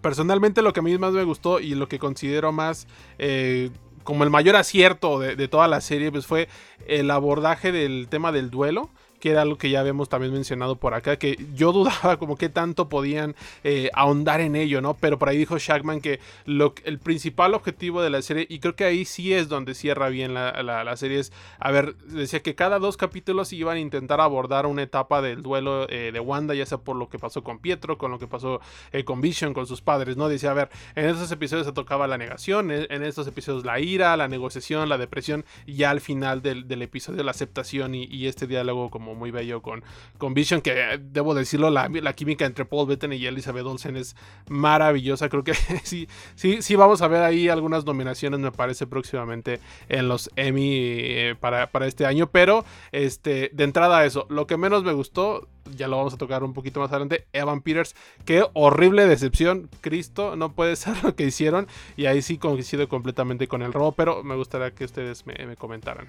Personalmente lo que a mí más me gustó y lo que considero más... Eh, como el mayor acierto de, de, toda la serie pues fue el abordaje del tema del duelo que era algo que ya habíamos también mencionado por acá, que yo dudaba como que tanto podían eh, ahondar en ello, ¿no? Pero por ahí dijo Shackman que lo, el principal objetivo de la serie, y creo que ahí sí es donde cierra bien la, la, serie, es, a ver, decía que cada dos capítulos iban a intentar abordar una etapa del duelo eh, de Wanda, ya sea por lo que pasó con Pietro, con lo que pasó eh, con Vision, con sus padres, ¿no? Decía, a ver, en esos episodios se tocaba la negación, en, estos episodios la ira, la negociación, la depresión, y ya al final del, del episodio la aceptación y este diálogo como muy bello con, con Vision, que eh, debo decirlo, la, la química entre Paul Bettany y Elizabeth Olsen es maravillosa. Creo que sí, sí, sí vamos a ver ahí algunas nominaciones, me parece, próximamente en los Emmy eh, para, para, este año. Pero este, de entrada eso, lo que menos me gustó, ya lo vamos a tocar un poquito más adelante, Evan Peters, qué horrible decepción, Cristo, no puede ser lo que hicieron. Y ahí sí coincido completamente con el robo, pero me gustaría que ustedes me, me comentaran.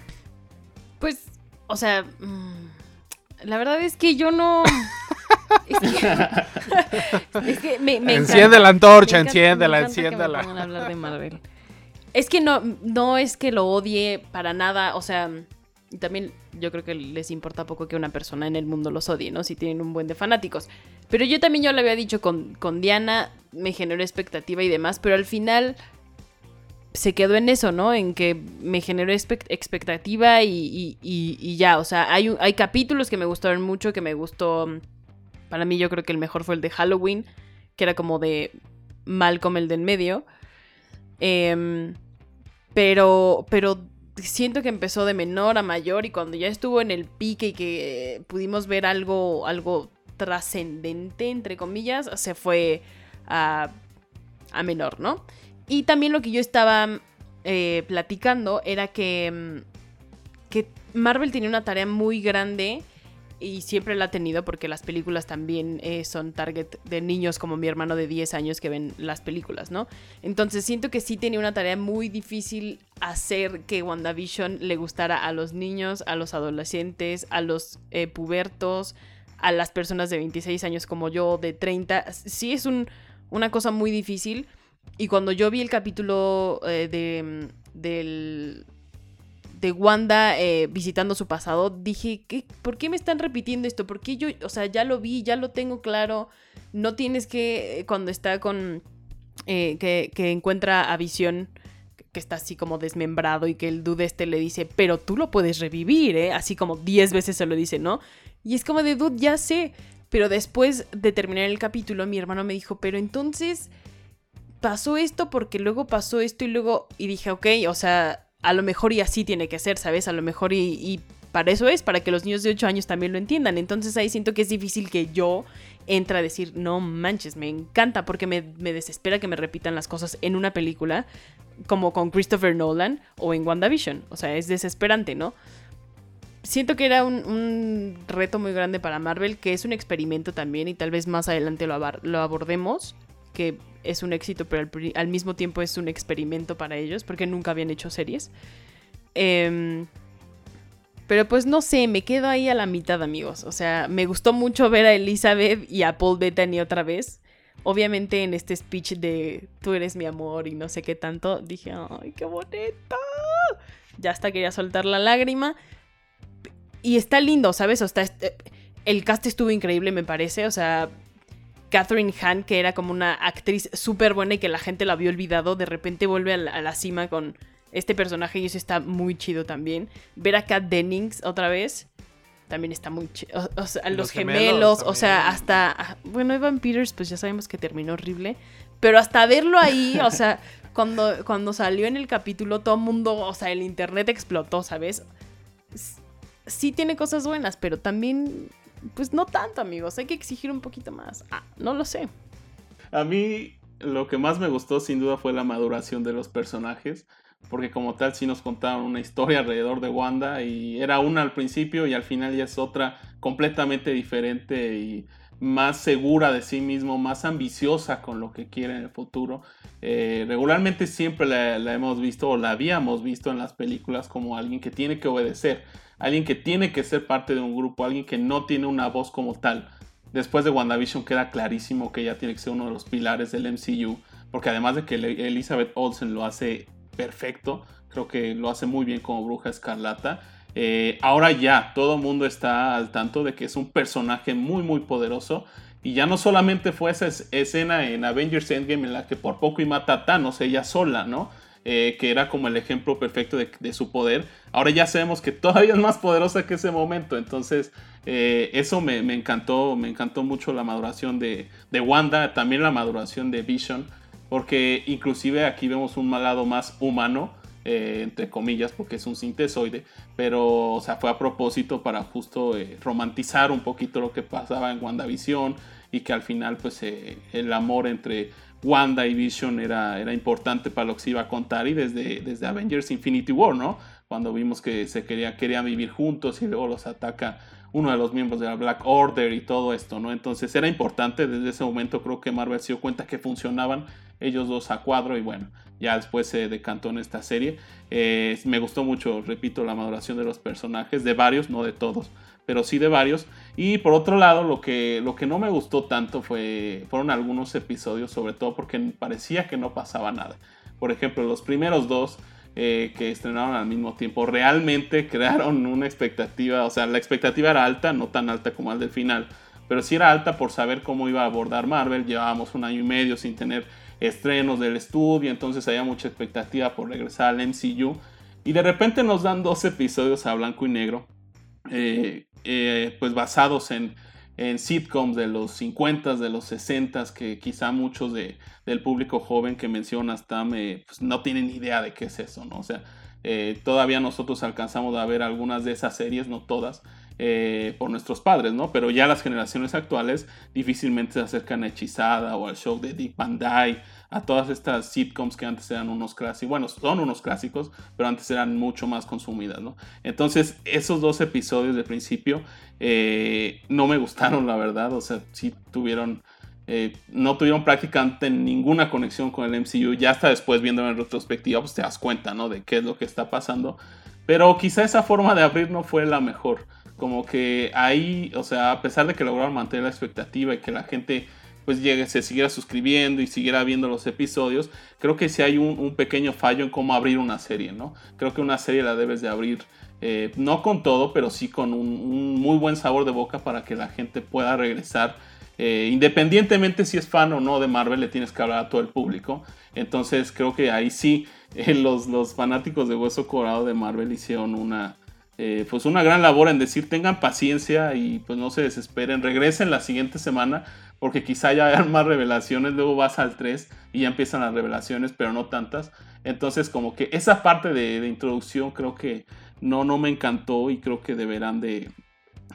Pues, o sea... Mmm la verdad es que yo no. es que, me, Enciende la antorcha, enciéndela, enciéndela. Que hablar de Marvel. Es que no, no es que lo odie para nada, o sea, también yo creo que les importa poco que una persona en el mundo los odie, ¿no? Si tienen un buen de fanáticos. Pero yo también yo le había dicho con, con Diana, me generó expectativa y demás, pero al final se quedó en eso, ¿no? En que me generó expectativa y, ya, o sea, hay, hay capítulos que me gustaron mucho, que me gustó, para mí yo creo que el mejor fue el de Halloween, que era como de Malcolm el del medio. Em, pero, pero siento que empezó de menor a mayor y cuando ya estuvo en el pique y que pudimos ver algo, algo trascendente, entre comillas, se fue a, a menor, ¿no? Y también lo que yo estaba eh, platicando era que, mm, que Marvel tenía una tarea muy grande y siempre la ha tenido porque las películas también eh, son target de niños como mi hermano de 10 años que ven las películas, ¿no? Entonces siento que sí tenía una tarea muy difícil hacer que WandaVision le gustara a los niños, a los adolescentes, a los eh, pubertos, a las personas de 26 años como yo, de 30. Sí es un, una cosa muy difícil. Y cuando yo vi el capítulo eh, de, del, de Wanda eh, visitando su pasado, dije, ¿qué, ¿por qué me están repitiendo esto? Porque yo, o sea, ya lo vi, ya lo tengo claro. No tienes que, eh, cuando está con, que, que, encuentra a Visión, que está así como desmembrado y que el dude este le dice, pero tú lo puedes revivir, ¿eh? Así como 10 veces se lo dice, ¿no? Y es como de, dude, ya sé. Pero después de terminar el capítulo, mi hermano me dijo, pero entonces pasó esto porque luego pasó esto y luego, y dije, ok, o sea, a lo mejor y así tiene que ser, ¿sabes? A lo mejor y, para eso es, para que los niños de 8 años también lo entiendan. Entonces ahí siento que es difícil que yo entre a decir, no manches, me encanta porque me, desespera que me repitan las cosas en una película, como con Christopher Nolan o en WandaVision. O sea, es desesperante, ¿no? Siento que era un, reto muy grande para Marvel, que es un experimento también y tal vez más adelante lo, lo abordemos, que es un éxito, pero al, mismo tiempo es un experimento para ellos, porque nunca habían hecho series. Em, pero pues no sé, me quedo ahí a la mitad, amigos. O sea, me gustó mucho ver a Elizabeth y a Paul Bettany otra vez. Obviamente en este speech de tú eres mi amor y no sé qué tanto, dije, ay, qué bonito. Ya hasta quería soltar la lágrima. Y está lindo, ¿sabes? O sea, este, el cast estuvo increíble, me parece. O sea, Catherine Hahn, que era como una actriz súper buena y que la gente la había olvidado, de repente vuelve a la, cima con Este personaje y eso está muy chido también. Ver a Kat Dennings otra vez también está muy chido. O, sea, los, gemelos, o sea, hasta... Ah, bueno, Evan Peters, pues ya sabemos que terminó horrible. Pero hasta verlo ahí, o sea, cuando, cuando salió en el capítulo, todo el mundo, o sea, el internet explotó, ¿sabes? Sí tiene cosas buenas, pero también, pues no tanto, amigos. Hay que exigir un poquito más. Ah, no lo sé. A mí lo que más me gustó sin duda fue la maduración de los personajes porque como tal sí nos contaron una historia alrededor de Wanda y era una al principio y al final ya es otra completamente diferente y más segura de sí mismo, más ambiciosa con lo que quiere en el futuro. Eh, regularmente siempre la, la, hemos visto o la habíamos visto en las películas como alguien que tiene que obedecer, alguien que tiene que ser parte de un grupo, alguien que no tiene una voz como tal. Después de WandaVision queda clarísimo que ella tiene que ser uno de los pilares del MCU, porque además de que Elizabeth Olsen lo hace perfecto. Creo que lo hace muy bien como Bruja Escarlata. Eh, ahora ya todo el mundo está al tanto de que es un personaje muy muy poderoso. Y ya no solamente fue esa escena en Avengers Endgame en la que por poco y mata a Thanos ella sola, ¿no? Eh, que era como el ejemplo perfecto de, su poder. Ahora ya sabemos que todavía es más poderosa que ese momento. Entonces, eh, eso me, encantó. Me encantó mucho la maduración de, Wanda. También la maduración de Vision porque inclusive aquí vemos un lado más humano, eh, entre comillas, porque es un sintesoide, pero o sea, fue a propósito para justo romantizar un poquito lo que pasaba en WandaVision y que al final pues el amor entre Wanda y Vision era, era importante para lo que se iba a contar y desde, desde Avengers Infinity War, ¿no? Cuando vimos que se quería, querían vivir juntos y luego los ataca uno de los miembros de la Black Order y todo esto, ¿no? Entonces era importante, desde ese momento creo que Marvel se dio cuenta que funcionaban ellos dos a cuadro y bueno, ya después se decantó en esta serie. Eh, me gustó mucho, repito, la maduración de los personajes, de varios, no de todos, pero sí de varios. Y por otro lado, lo que, lo que no me gustó tanto fue, fueron algunos episodios, sobre todo porque parecía que no pasaba nada. Por ejemplo, los primeros dos eh, que estrenaron al mismo tiempo realmente crearon una expectativa, o sea, la expectativa era alta, no tan alta como al del final, pero sí era alta por saber cómo iba a abordar Marvel, llevábamos un año y medio sin tener estrenos del estudio, entonces había mucha expectativa por regresar al MCU, y de repente nos dan dos episodios a blanco y negro, eh, eh, pues basados en en sitcoms de los 50, de los 60, que quizá muchos de, del público joven que mencionas, Tam, pues no tienen idea de qué es eso, ¿no? O sea, eh, todavía nosotros alcanzamos a ver algunas de esas series, no todas, eh, por nuestros padres, ¿no? Pero ya las generaciones actuales difícilmente se acercan a Hechizada o al show de Dick Van Dyke, a todas estas sitcoms que antes eran unos clásicos, bueno, son unos clásicos, pero antes eran mucho más consumidas, ¿no? Entonces, esos dos episodios de principio eh, no me gustaron, la verdad, o sea, sí tuvieron... Eh, no tuvieron prácticamente ninguna conexión con el MCU. Ya hasta después, viendo en retrospectiva, pues te das cuenta, ¿no? De qué es lo que está pasando. Pero quizá esa forma de abrir no fue la mejor. Como que ahí, o sea, a pesar de que lograron mantener la expectativa y que la gente pues llegue, se siguiera suscribiendo y siguiera viendo los episodios, creo que sí hay un, pequeño fallo en cómo abrir una serie, ¿no? Creo que una serie la debes de abrir, eh, no con todo, pero sí con un, muy buen sabor de boca para que la gente pueda regresar. Eh, independientemente si es fan o no de Marvel, le tienes que hablar a todo el público. Entonces creo que ahí sí eh, los, los fanáticos de Hueso Colorado de Marvel hicieron una, pues una gran labor en decir tengan paciencia y pues no se desesperen, regresen la siguiente semana porque quizá ya hayan más revelaciones, luego vas al 3 y ya empiezan las revelaciones, pero no tantas. Entonces como que esa parte de, introducción creo que no, no me encantó y creo que deberán de,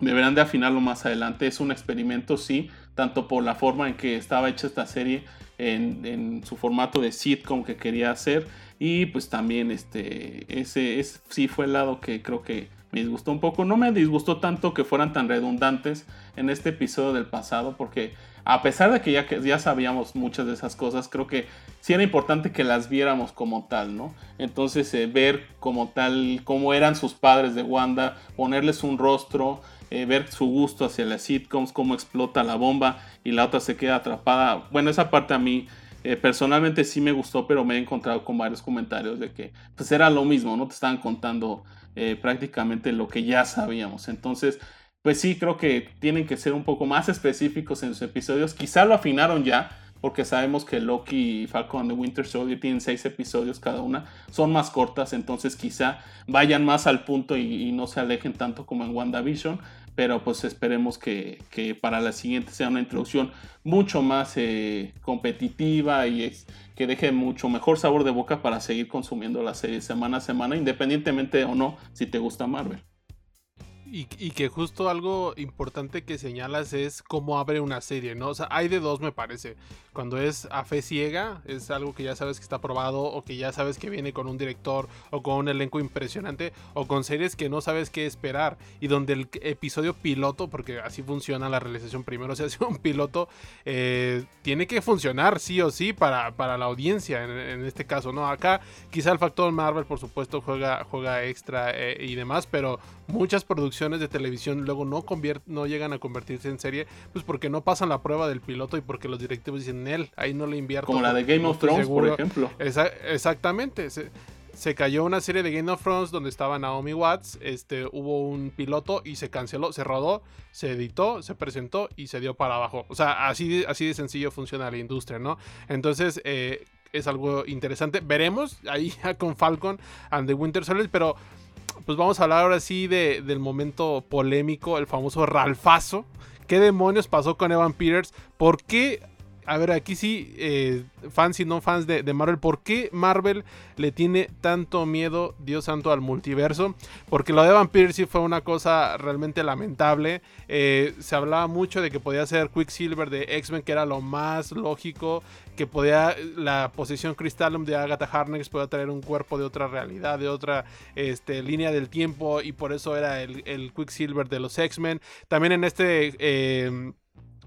deberán de afinarlo más adelante. Es un experimento, sí, tanto por la forma en que estaba hecha esta serie, en, su formato de sitcom que quería hacer, y pues también este, ese, ese sí fue el lado que creo que me disgustó un poco. No me disgustó tanto que fueran tan redundantes en este episodio del pasado, porque a pesar de que ya, ya sabíamos muchas de esas cosas, creo que sí era importante que las viéramos como tal, ¿no? Entonces, eh, ver como tal cómo eran sus padres de Wanda, ponerles un rostro, eh, ver su gusto hacia las sitcoms, cómo explota la bomba y la otra se queda atrapada. Bueno, esa parte a mí eh, personalmente sí me gustó, pero me he encontrado con varios comentarios de que pues era lo mismo, ¿no? Te estaban contando prácticamente lo que ya sabíamos. Entonces, pues sí, creo que tienen que ser un poco más específicos en sus episodios. Quizá lo afinaron ya, porque sabemos que Loki y Falcon the Winter Soldier tienen seis episodios cada una, son más cortas, entonces quizá vayan más al punto y, no se alejen tanto como en WandaVision, pero pues esperemos que, para la siguiente sea una introducción mucho más eh, competitiva y que deje mucho mejor sabor de boca para seguir consumiendo la serie semana a semana, independientemente o no si te gusta Marvel. Y, que justo algo importante que señalas es cómo abre una serie, ¿no? O sea, hay de dos me parece. Cuando es a fe ciega, es algo que ya sabes que está probado o que ya sabes que viene con un director o con un elenco impresionante o con series que no sabes qué esperar y donde el episodio piloto, porque así funciona la realización primero, se hace un piloto, eh, tiene que funcionar sí o sí para, para la audiencia en, este caso, ¿no? Acá quizá el factor Marvel, por supuesto, juega, juega extra eh, y demás, pero muchas producciones de televisión luego no, no llegan a convertirse en serie, pues porque no pasan la prueba del piloto y porque los directivos dicen, él, ahí no le invierto. Como la de Game of Thrones, por ejemplo. exactamente. Se, cayó una serie de Game of Thrones donde estaba Naomi Watts, este, hubo un piloto y se canceló, se rodó, se editó, se presentó y se dio para abajo. O sea, así, así de sencillo funciona la industria, ¿no? Entonces, eh, es algo interesante. Veremos ahí con Falcon and the Winter Soldier, pero pues vamos a hablar ahora sí de, del momento polémico, el famoso Ralfazo. ¿Qué demonios pasó con Evan Peters? ¿Por qué a ver, aquí sí, eh, fans y no fans de, Marvel, ¿por qué Marvel le tiene tanto miedo, Dios santo, al multiverso? Porque lo de Peters sí fue una cosa realmente lamentable. Eh, se hablaba mucho de que podía ser Quicksilver de X-Men, que era lo más lógico, que podía, la posición Crystalum de Agatha Harkness podía traer un cuerpo de otra realidad, de otra este, línea del tiempo, y por eso era el, el Quicksilver de los X-Men. También en este... Eh,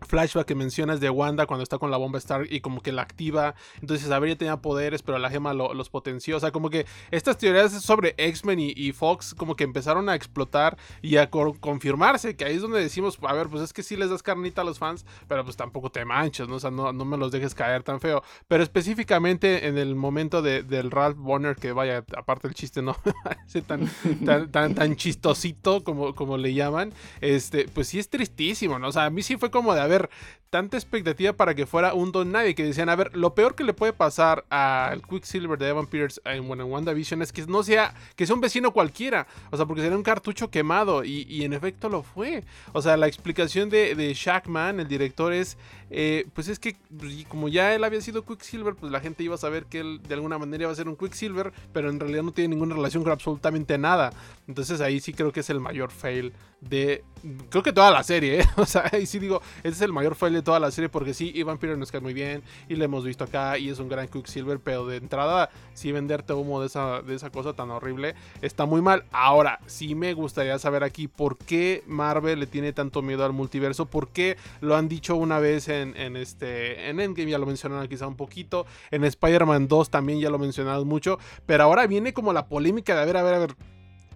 flashback que mencionas de Wanda cuando está con la bomba Star y como que la activa. Entonces, a ver, ya tenía poderes, pero la gema los potenció. O sea, como que estas teorías sobre X-Men y, Fox como que empezaron a explotar y a confirmarse. Que ahí es donde decimos, a ver, pues es que sí les das carnita a los fans, pero pues tampoco te manches, ¿no? O sea, no, me los dejes caer tan feo. Pero específicamente en el momento del Ralph Bonner, que vaya, aparte el chiste, no tan, tan, tan, tan, chistosito como, como le llaman, este, pues sí es tristísimo, ¿no? O sea, a mí sí fue como de, a ver, tanta expectativa para que fuera un Don Nadie. Que decían, a ver, lo peor que le puede pasar al Quicksilver de Evan Peters en, bueno, en WandaVision es que no sea, que sea un vecino cualquiera. O sea, porque sería un cartucho quemado. Y, en efecto lo fue. O sea, la explicación de, de Shackman, el director, es, eh, pues es que pues, como ya él había sido Quicksilver, pues la gente iba a saber que él de alguna manera iba a ser un Quicksilver, pero en realidad no tiene ninguna relación con absolutamente nada. Entonces ahí sí creo que es el mayor fail de, creo que toda la serie, ¿eh? O sea, ahí sí digo, ese es el mayor fail de toda la serie porque sí, Ivan Peter nos cae muy bien y lo hemos visto acá y es un gran Quicksilver, pero de entrada, sí venderte humo de esa, de esa cosa tan horrible está muy mal. Ahora, sí me gustaría saber aquí por qué Marvel le tiene tanto miedo al multiverso, por qué lo han dicho una vez en, en este, en Endgame, ya lo mencionaron quizá un poquito, en Spider-Man 2 también ya lo mencionaron mucho, pero ahora viene como la polémica de a ver, a ver, a ver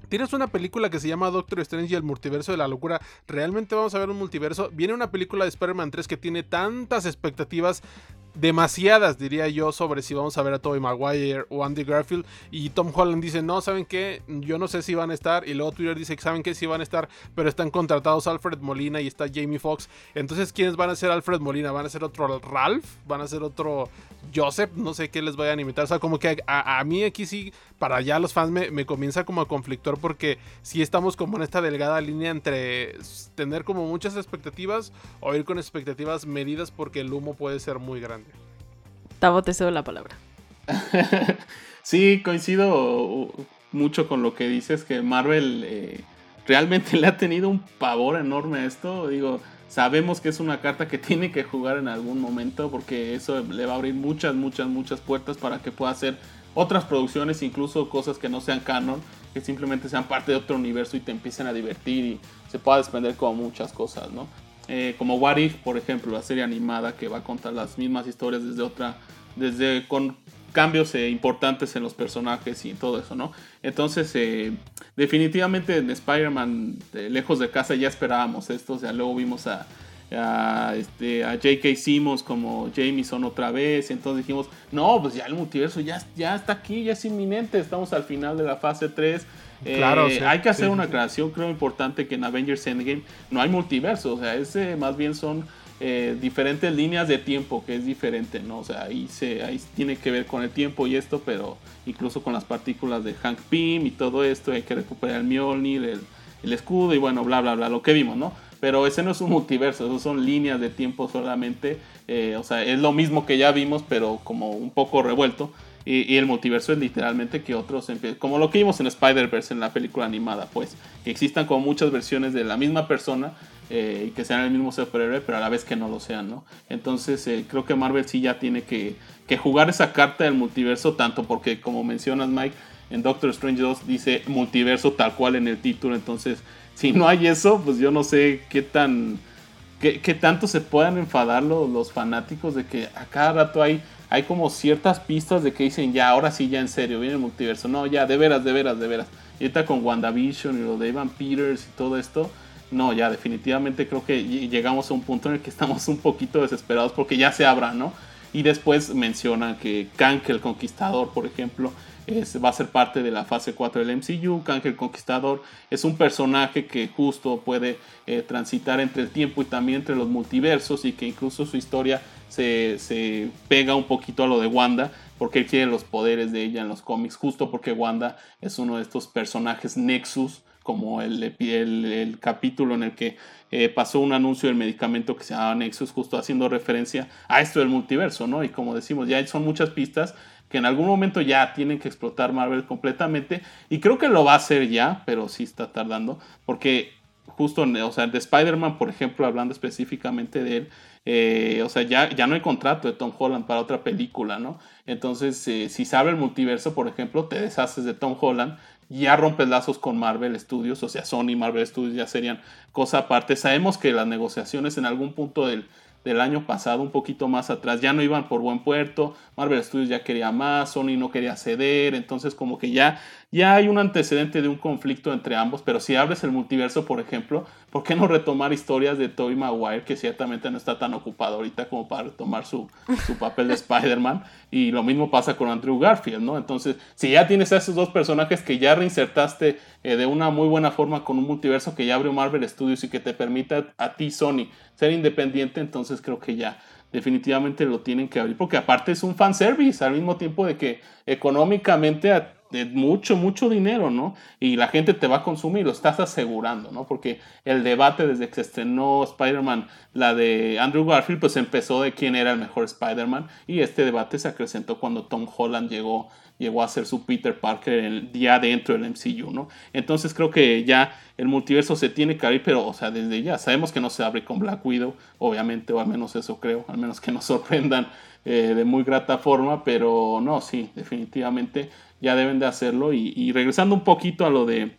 Tienes una película que se llama Doctor Strange y el multiverso de la locura. ¿Realmente vamos a ver un multiverso? Viene una película de Spider-Man 3 que tiene tantas expectativas demasiadas, diría yo, sobre si vamos a ver a Tobey Maguire o Andy Garfield. Y Tom Holland dice, no, ¿saben qué? Yo no sé si van a estar. Y luego Twitter dice saben que sí van a estar, pero están contratados Alfred Molina y está Jamie Foxx. Entonces, ¿quiénes van a ser Alfred Molina? ¿Van a ser otro Ralph? ¿Van a ser otro Joseph? No sé qué les vayan a imitar. O sea, como que a, mí aquí sí, para allá los fans me, me, comienza como a conflictor porque sí estamos como en esta delgada línea entre tener como muchas expectativas o ir con expectativas medidas porque el humo puede ser muy grande. Tavo, te cedo la palabra. sí, coincido mucho con lo que dices, que Marvel eh, realmente le ha tenido un pavor enorme a esto. Digo, sabemos que es una carta que tiene que jugar en algún momento porque eso le va a abrir muchas, muchas, muchas puertas para que pueda hacer otras producciones, incluso cosas que no sean canon, que simplemente sean parte de otro universo y te empiecen a divertir y se pueda desprender como muchas cosas, ¿no? Eh, como What If, por ejemplo, la serie animada que va a contar las mismas historias desde otra, desde con cambios eh, importantes en los personajes y todo eso, ¿no? Entonces, eh, definitivamente en Spider-Man, lejos de casa, ya esperábamos esto, o sea, luego vimos a, a, este, a J.K. Simmons como Jameson otra vez, y entonces dijimos, no, pues ya el multiverso ya, ya está aquí, ya es inminente, estamos al final de la fase 3, Claro, eh, hay que hacer una aclaración, creo importante que en Avengers Endgame no hay multiverso, o sea, ese más bien son eh, diferentes líneas de tiempo, que es diferente, ¿no? O sea, ahí, se, ahí tiene que ver con el tiempo y esto, pero incluso con las partículas de Hank Pym y todo esto, hay que recuperar el Mjolnir, el, el escudo y bueno, bla, bla, bla, lo que vimos, ¿no? Pero ese no es un multiverso, eso son líneas de tiempo solamente. Eh, o sea, es lo mismo que ya vimos, pero como un poco revuelto. Y, el multiverso es literalmente que otros como lo que vimos en Spider-Verse en la película animada, pues, que existan como muchas versiones de la misma persona eh, y que sean el mismo superhéroe, pero a la vez que no lo sean, ¿no? Entonces eh, creo que Marvel sí ya tiene que, que, jugar esa carta del multiverso, tanto porque, como mencionas, Mike, en Doctor Strange 2 dice multiverso tal cual en el título, entonces si no hay eso, pues yo no sé qué tan... Qué, qué tanto se puedan enfadar los, los fanáticos de que a cada rato hay hay como ciertas pistas de que dicen, ya, ahora sí, ya en serio, viene el multiverso. No, ya, de veras, de veras, de veras. Y ahorita con WandaVision y lo de Evan Peters y todo esto, no, ya, definitivamente creo que llegamos a un punto en el que estamos un poquito desesperados porque ya se abra, ¿no? Y después menciona que Kang el Conquistador, por ejemplo, va a ser parte de la fase 4 del MCU. Kang el Conquistador es un personaje que justo puede eh, transitar entre el tiempo y también entre los multiversos y que incluso su historia se, pega un poquito a lo de Wanda, porque él quiere los poderes de ella en los cómics, justo porque Wanda es uno de estos personajes Nexus, como el, el, capítulo en el que eh, pasó un anuncio del medicamento que se llamaba Nexus, justo haciendo referencia a esto del multiverso, ¿no? Y como decimos, ya son muchas pistas que en algún momento ya tienen que explotar Marvel completamente, y creo que lo va a hacer ya, pero sí está tardando, porque justo, o sea, de Spider-Man, por ejemplo, hablando específicamente de él, eh, o sea, ya, ya no hay contrato de Tom Holland para otra película, ¿no? Entonces, eh, si se abre el multiverso, por ejemplo, te deshaces de Tom Holland, ya rompes lazos con Marvel Studios, o sea, Sony y Marvel Studios ya serían cosa aparte. Sabemos que las negociaciones en algún punto del, del año pasado, un poquito más atrás, ya no iban por buen puerto, Marvel Studios ya quería más, Sony no quería ceder, entonces como que ya, ya hay un antecedente de un conflicto entre ambos, pero si abres el multiverso, por ejemplo, ¿por qué no retomar historias de Tobey Maguire, que ciertamente no está tan ocupado ahorita como para retomar su, su papel de Spider-Man? Y lo mismo pasa con Andrew Garfield, ¿no? Entonces, si ya tienes a esos dos personajes que ya reinsertaste eh, de una muy buena forma con un multiverso que ya abrió Marvel Studios y que te permita a ti, Sony, ser independiente, entonces creo que ya definitivamente lo tienen que abrir, porque aparte es un fanservice, al mismo tiempo de que económicamente de mucho, mucho dinero, ¿no? Y la gente te va a consumir, lo estás asegurando, ¿no? Porque el debate desde que se estrenó Spider-Man, la de Andrew Garfield, pues empezó de quién era el mejor Spider-Man y este debate se acrecentó cuando Tom Holland llegó, llegó a ser su Peter Parker el día dentro del MCU, ¿no? Entonces creo que ya el multiverso se tiene que abrir, pero, o sea, desde ya sabemos que no se abre con Black Widow, obviamente, o al menos eso creo, al menos que nos sorprendan eh, de muy grata forma, pero no, sí, definitivamente ya deben de hacerlo. Y, regresando un poquito a lo de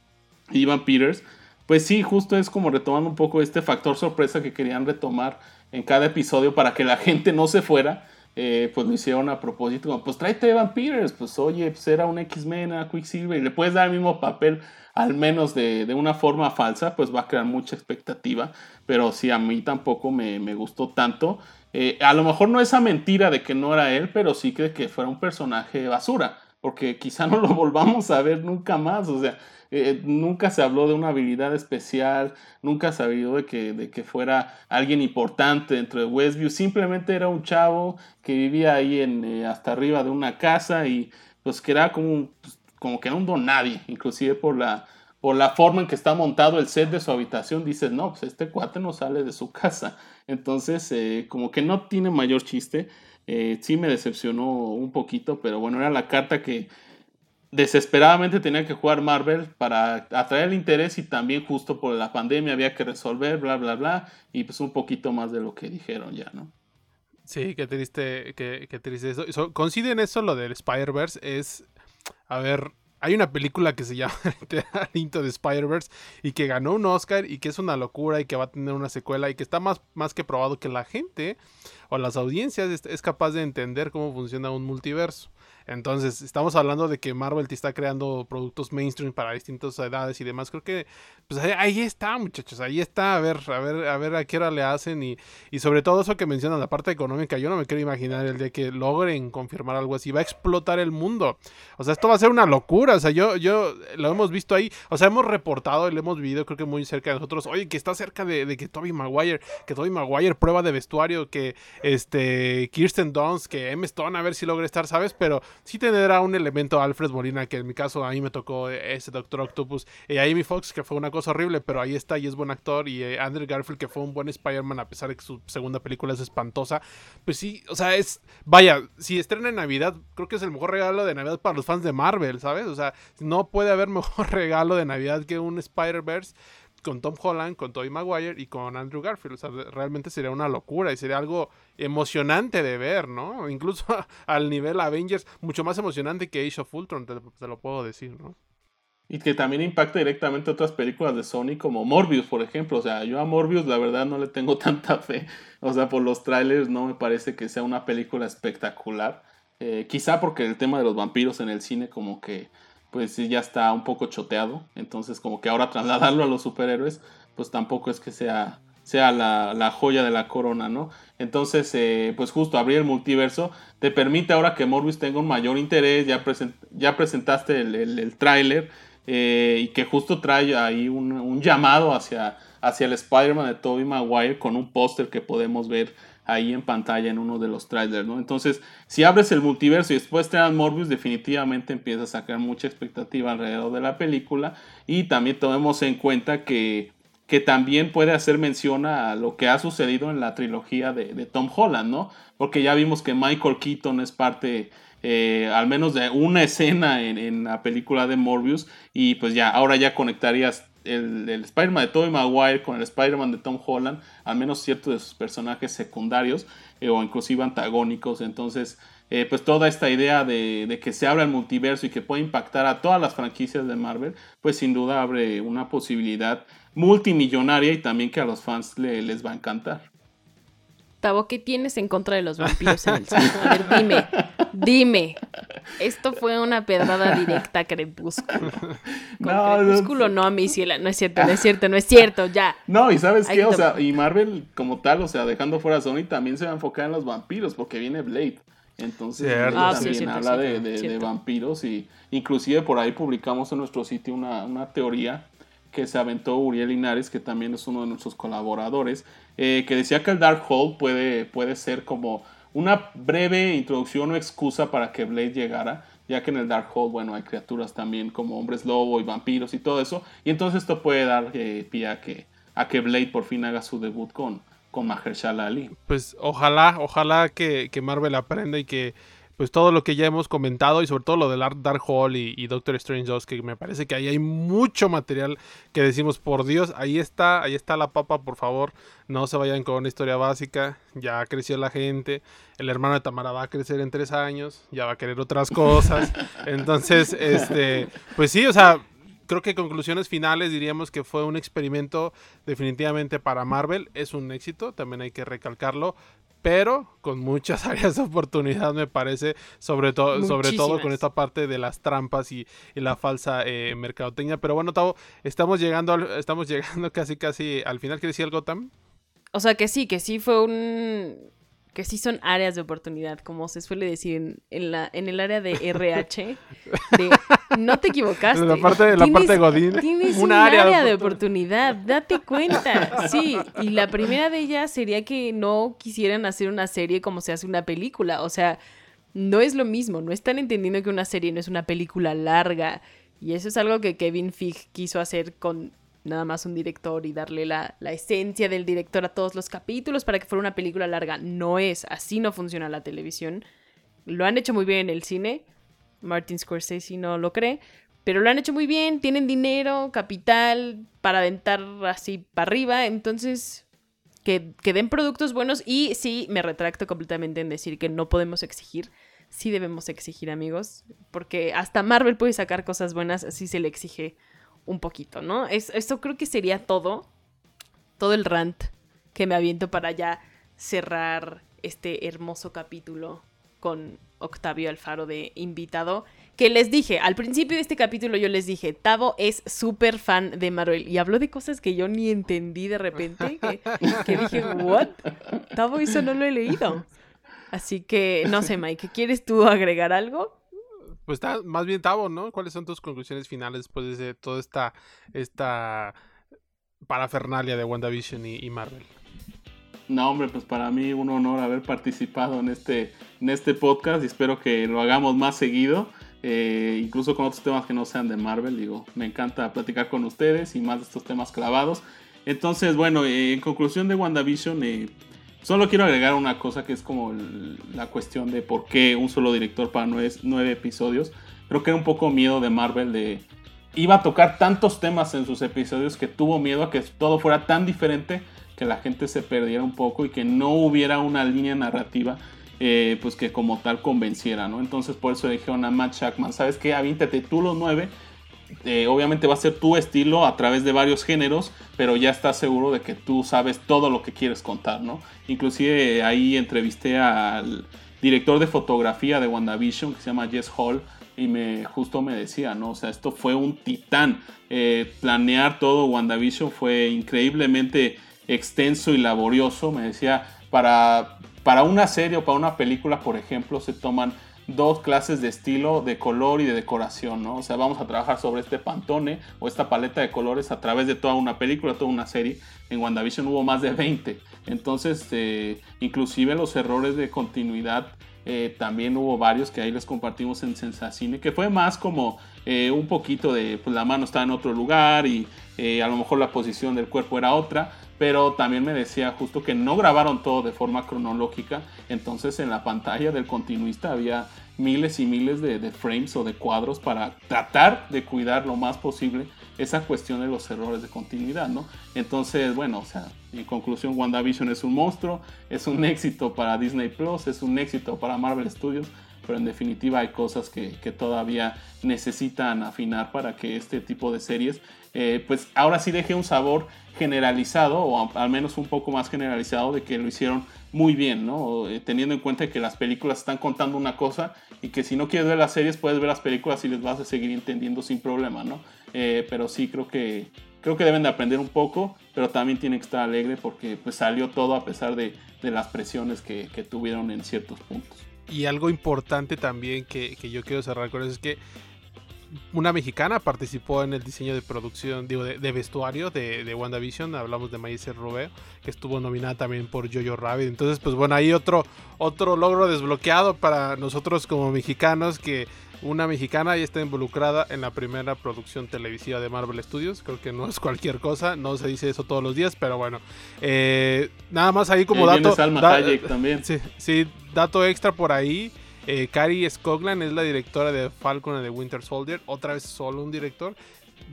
Ivan Peters, pues sí, justo es como retomando un poco este factor sorpresa que querían retomar en cada episodio para que la gente no se fuera. Eh, pues lo hicieron a propósito, como, pues tráete a Evan Peters, pues oye, pues era un X-Men, a Quicksilver, y le puedes dar el mismo papel, al menos de, de, una forma falsa, pues va a crear mucha expectativa, pero sí, a mí tampoco me, me gustó tanto. Eh, a lo mejor no esa mentira de que no era él, pero sí que, que fuera un personaje basura porque quizá no lo volvamos a ver nunca más, o sea, eh, nunca se habló de una habilidad especial, nunca se habló de que, de que fuera alguien importante dentro de Westview, simplemente era un chavo que vivía ahí en, eh, hasta arriba de una casa y pues que era como, pues, como que era un don nadie, inclusive por la, por la forma en que está montado el set de su habitación, dices, no, pues este cuate no sale de su casa, entonces eh, como que no tiene mayor chiste. Eh, sí me decepcionó un poquito, pero bueno, era la carta que desesperadamente tenía que jugar Marvel para atraer el interés y también justo por la pandemia había que resolver, bla, bla, bla, y pues un poquito más de lo que dijeron ya, ¿no? Sí, qué triste, qué, triste eso. Coincide eso lo del Spider-Verse, es, a ver, hay una película que se llama Into de Spider-Verse y que ganó un Oscar y que es una locura y que va a tener una secuela y que está más, más que probado que la gente o las audiencias es, capaz de entender cómo funciona un multiverso. Entonces, estamos hablando de que Marvel te está creando productos mainstream para distintas edades y demás. Creo que pues ahí, está, muchachos, ahí está, a ver, a ver, a ver a qué hora le hacen y, y sobre todo eso que mencionan, la parte económica, yo no me quiero imaginar el día que logren confirmar algo así, va a explotar el mundo. O sea, esto va a ser una locura, o sea, yo, yo lo hemos visto ahí, o sea, hemos reportado y lo hemos vivido creo que muy cerca de nosotros, oye, que está cerca de, de que Toby Maguire, que Toby Maguire prueba de vestuario, que este Kirsten Dunst, que M. Stone, a ver si logra estar, ¿sabes? Pero sí tendrá un elemento Alfred Molina, que en mi caso a mí me tocó ese Doctor Octopus, y a Amy Fox, que fue una cosa horrible, pero ahí está y es buen actor. Y eh, Andrew Garfield, que fue un buen Spider-Man, a pesar de que su segunda película es espantosa. Pues sí, o sea, es. Vaya, si estrena en Navidad, creo que es el mejor regalo de Navidad para los fans de Marvel, ¿sabes? O sea, no puede haber mejor regalo de Navidad que un Spider-Verse con Tom Holland, con Tobey Maguire y con Andrew Garfield. O sea, realmente sería una locura y sería algo emocionante de ver, ¿no? Incluso al nivel Avengers, mucho más emocionante que Age of Ultron, te lo puedo decir, ¿no? Y que también impacta directamente otras películas de Sony como Morbius, por ejemplo. O sea, yo a Morbius la verdad no le tengo tanta fe. O sea, por los trailers no me parece que sea una película espectacular. Eh, quizá porque el tema de los vampiros en el cine como que pues ya está un poco choteado. Entonces como que ahora trasladarlo a los superhéroes pues tampoco es que sea, sea la, joya de la corona, ¿no? Entonces eh, pues justo abrir el multiverso te permite ahora que Morbius tenga un mayor interés. Ya, presentaste el, el, tráiler eh, y que justo trae ahí un, llamado hacia, hacia el Spider-Man de Tobey Maguire con un póster que podemos ver ahí en pantalla en uno de los trailers, ¿no? Entonces, si abres el multiverso y después te dan Morbius, definitivamente empieza a sacar mucha expectativa alrededor de la película y también tomemos en cuenta que, que también puede hacer mención a lo que ha sucedido en la trilogía de, Tom Holland, ¿no? Porque ya vimos que Michael Keaton es parte eh, al menos de una escena en, la película de Morbius y pues ya, ahora ya conectarías el, Spider-Man de Tobey Maguire con el Spider-Man de Tom Holland, al menos ciertos de sus personajes secundarios eh, o inclusive antagónicos, entonces eh, pues toda esta idea de, que se abra el multiverso y que pueda impactar a todas las franquicias de Marvel, pues sin duda abre una posibilidad multimillonaria y también que a los fans les va a encantar. Tavo, ¿qué tienes en contra de los vampiros en el cine? A ver, dime, dime. Esto fue una pedrada directa a Crepúsculo. no, Crepúsculo no, a mi ciela. No es cierto, no es cierto, no es cierto, ya. No, y ¿sabes qué? O sea, y Marvel como tal, o sea, dejando fuera a Sony, también se va a enfocar en los vampiros porque viene Blade. Entonces ah, también habla de, de, vampiros y inclusive por ahí publicamos en nuestro sitio una, una teoría que se aventó Uriel Linares, que también es uno de nuestros colaboradores, eh, que decía que el Dark Hole puede, puede ser como una breve introducción o excusa para que Blade llegara, ya que en el Dark Hole, bueno, hay criaturas también como hombres lobo y vampiros y todo eso, y entonces esto puede dar eh, pie a que, a que Blade por fin haga su debut con, con Mahershala Ali. Pues ojalá, ojalá que, que Marvel aprenda y que pues todo lo que ya hemos comentado y sobre todo lo del Dark Hole y, Doctor Strange 2, que me parece que ahí hay mucho material que decimos, por Dios, ahí está, ahí está la papa, por favor, no se vayan con una historia básica, ya creció la gente, el hermano de Tamara va a crecer en tres años, ya va a querer otras cosas, entonces, este, pues sí, o sea, creo que conclusiones finales diríamos que fue un experimento definitivamente para Marvel, es un éxito, también hay que recalcarlo, pero con muchas áreas de oportunidad me parece, sobre, todo sobre todo con esta parte de las trampas y, la falsa eh, mercadotecnia. Pero bueno, Tavo, estamos llegando, estamos llegando casi casi al final. ¿Quieres decir algo, Tam? O sea que sí, que sí fue un que sí son áreas de oportunidad, como se suele decir en, la, en el área de RH. no te equivocaste. La parte, la parte de Godín. Tienes un área, de oportunidad, date cuenta. Sí, y la primera de ellas sería que no quisieran hacer una serie como se hace una película. O sea, no es lo mismo, no están entendiendo que una serie no es una película larga. Y eso es algo que Kevin Feige quiso hacer con nada más un director y darle la, esencia del director a todos los capítulos para que fuera una película larga. No es, así no funciona la televisión. Lo han hecho muy bien en el cine. Martin Scorsese no lo cree. Pero lo han hecho muy bien, tienen dinero, capital para aventar así para arriba. Entonces, que, que den productos buenos. Y sí, me retracto completamente en decir que no podemos exigir sí debemos exigir, amigos, porque hasta Marvel puede sacar cosas buenas si se le exige un poquito, ¿no? Es, esto creo que sería todo, todo el rant que me aviento para ya cerrar este hermoso capítulo con Octavio Alfaro de invitado. Que les dije, al principio de este capítulo yo les dije, Tavo es súper fan de Marvel. Y habló de cosas que yo ni entendí de repente. Que, que dije, ¿what? Tavo, eso no lo he leído. Así que, no sé, Mike, ¿quieres tú agregar algo? Pues está más bien Tavo, ¿no? ¿Cuáles son tus conclusiones finales después de toda esta, esta parafernalia de WandaVision y, y Marvel? No, hombre, pues para mí un honor haber participado en este, en este podcast y espero que lo hagamos más seguido, eh, incluso con otros temas que no sean de Marvel. Digo, me encanta platicar con ustedes y más de estos temas clavados. Entonces, bueno, eh, en conclusión de WandaVision, eh, Solo quiero agregar una cosa que es como la cuestión de por qué un solo director para nueve, episodios. Creo que era un poco miedo de Marvel de... Iba a tocar tantos temas en sus episodios que tuvo miedo a que todo fuera tan diferente que la gente se perdiera un poco y que no hubiera una línea narrativa eh, pues que como tal convenciera, ¿no? Entonces por eso dijeron a Matt Shackman, ¿sabes qué? Avíntate tú los nueve eh, obviamente va a ser tu estilo a través de varios géneros, pero ya estás seguro de que tú sabes todo lo que quieres contar, ¿no? Inclusive ahí entrevisté al director de fotografía de WandaVision, que se llama Jess Hall, y me justo me decía, ¿no? O sea, esto fue un titán. Eh, planear todo WandaVision fue increíblemente extenso y laborioso. Me decía, para, para una serie o para una película, por ejemplo, se toman dos clases de estilo, de color y de decoración, ¿no? O sea, vamos a trabajar sobre este pantone o esta paleta de colores a través de toda una película, toda una serie. En WandaVision hubo más de 20. Entonces, eh, inclusive los errores de continuidad eh, también hubo varios que ahí les compartimos en Sensacine, que fue más como eh, un poquito de, pues la mano está en otro lugar y a lo mejor la posición del cuerpo era otra, pero también me decía justo que no grabaron todo de forma cronológica, entonces en la pantalla del continuista había miles y miles de, frames o de cuadros para tratar de cuidar lo más posible esa cuestión de los errores de continuidad, ¿no? Entonces, bueno, o sea, en conclusión, WandaVision es un monstruo, es un éxito para Disney Plus, es un éxito para Marvel Studios, pero en definitiva hay cosas que, todavía necesitan afinar para que este tipo de series, eh, pues ahora sí deje un sabor generalizado, o al menos un poco más generalizado, de que lo hicieron muy bien, ¿no? Eh, teniendo en cuenta que las películas están contando una cosa y que si no quieres ver las series, puedes ver las películas y les vas a seguir entendiendo sin problema, ¿no? Eh, pero sí creo que, creo que deben de aprender un poco, pero también tienen que estar alegre porque pues salió todo a pesar de, las presiones que, tuvieron en ciertos puntos. Y algo importante también que, que yo quiero cerrar con eso es que una mexicana participó en el diseño de producción, digo, de, vestuario de, de, WandaVision. Hablamos de Maíz Rubeo, que estuvo nominada también por Jojo Rabbit. Entonces, pues bueno, ahí otro, otro logro desbloqueado para nosotros como mexicanos, que una mexicana ya está involucrada en la primera producción televisiva de Marvel Studios. Creo que no es cualquier cosa, no se dice eso todos los días, pero bueno. Eh, nada más ahí como dato. también. Sí, sí, dato extra por ahí. Eh, Cari Scoglan es la directora de Falcon y de Winter Soldier. Otra vez solo un director.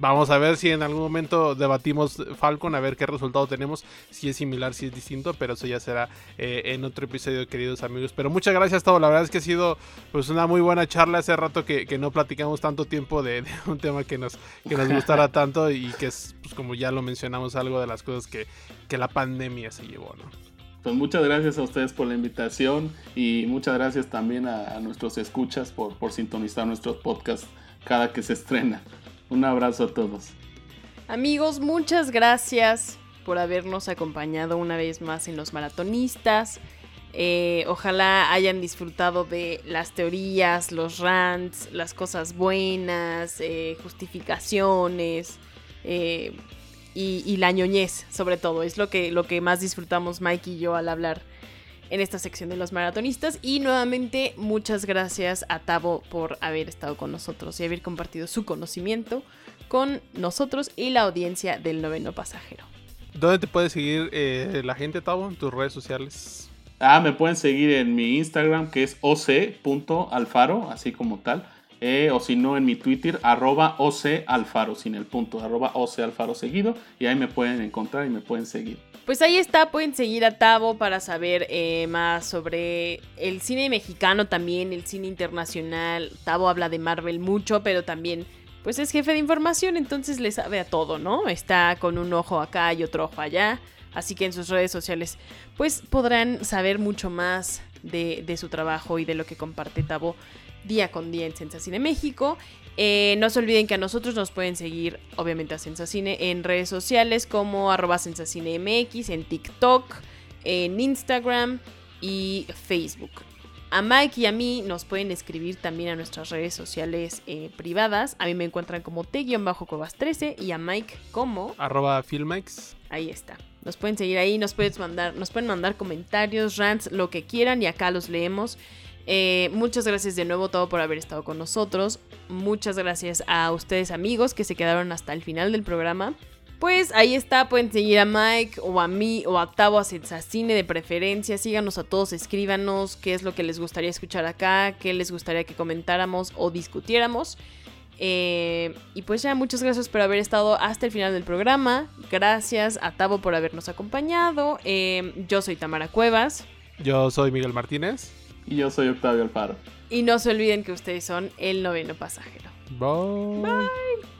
Vamos a ver si en algún momento debatimos Falcon, a ver qué resultado tenemos, si es similar, si es distinto, pero eso ya será eh, en otro episodio, queridos amigos. Pero muchas gracias, todo. La verdad es que ha sido pues una muy buena charla. Hace rato que, no platicamos tanto tiempo de, un tema que nos, que nos gustara tanto y que es, pues, como ya lo mencionamos, algo de las cosas que, que la pandemia se llevó, ¿no? Pues muchas gracias a ustedes por la invitación y muchas gracias también a, nuestros escuchas por, por sintonizar nuestros podcasts cada que se estrena. Un abrazo a todos. Amigos, muchas gracias por habernos acompañado una vez más en los maratonistas. Eh, ojalá hayan disfrutado de las teorías, los rants, las cosas buenas, eh, justificaciones, eh, y, la ñoñez, sobre todo. Es lo que, lo que más disfrutamos Mike y yo al hablar en esta sección de los maratonistas. Y nuevamente, muchas gracias a Tavo por haber estado con nosotros y haber compartido su conocimiento con nosotros y la audiencia del noveno pasajero. ¿Dónde te puede seguir eh, la gente, Tavo, en tus redes sociales? Ah, me pueden seguir en mi Instagram que es oc.alfaro, así como tal. Eh, o si no en mi Twitter, arroba Alfaro, sin el punto, arroba Alfaro seguido, y ahí me pueden encontrar y me pueden seguir. Pues ahí está, pueden seguir a Tavo para saber eh, más sobre el cine mexicano también, el cine internacional. Tavo habla de Marvel mucho, pero también pues es jefe de información, entonces le sabe a todo, ¿no? Está con un ojo acá y otro ojo allá. Así que en sus redes sociales pues podrán saber mucho más de, de su trabajo y de lo que comparte Tavo día con día en Sensacine México. Eh, no se olviden que a nosotros nos pueden seguir, obviamente a Sensacine, en redes sociales como arroba MX, en TikTok, en Instagram y Facebook. A Mike y a mí nos pueden escribir también a nuestras redes sociales eh, privadas. A mí me encuentran como T-Cuevas13 y a Mike como... Arroba Filmex. Ahí está. Nos pueden seguir ahí, nos, puedes mandar, nos pueden mandar comentarios, rants, lo que quieran y acá los leemos. Eh, muchas gracias de nuevo todo por haber estado con nosotros. Muchas gracias a ustedes amigos que se quedaron hasta el final del programa. Pues ahí está, pueden seguir a Mike o a mí o a Tavo a Cine de preferencia. Síganos a todos, escríbanos qué es lo que les gustaría escuchar acá, qué les gustaría que comentáramos o discutiéramos. Eh, y pues ya, muchas gracias por haber estado hasta el final del programa. Gracias a Tavo por habernos acompañado. Eh, yo soy Tamara Cuevas. Yo soy Miguel Martínez. Y yo soy Octavio Alfaro. Y no se olviden que ustedes son el noveno pasajero. Bye. Bye.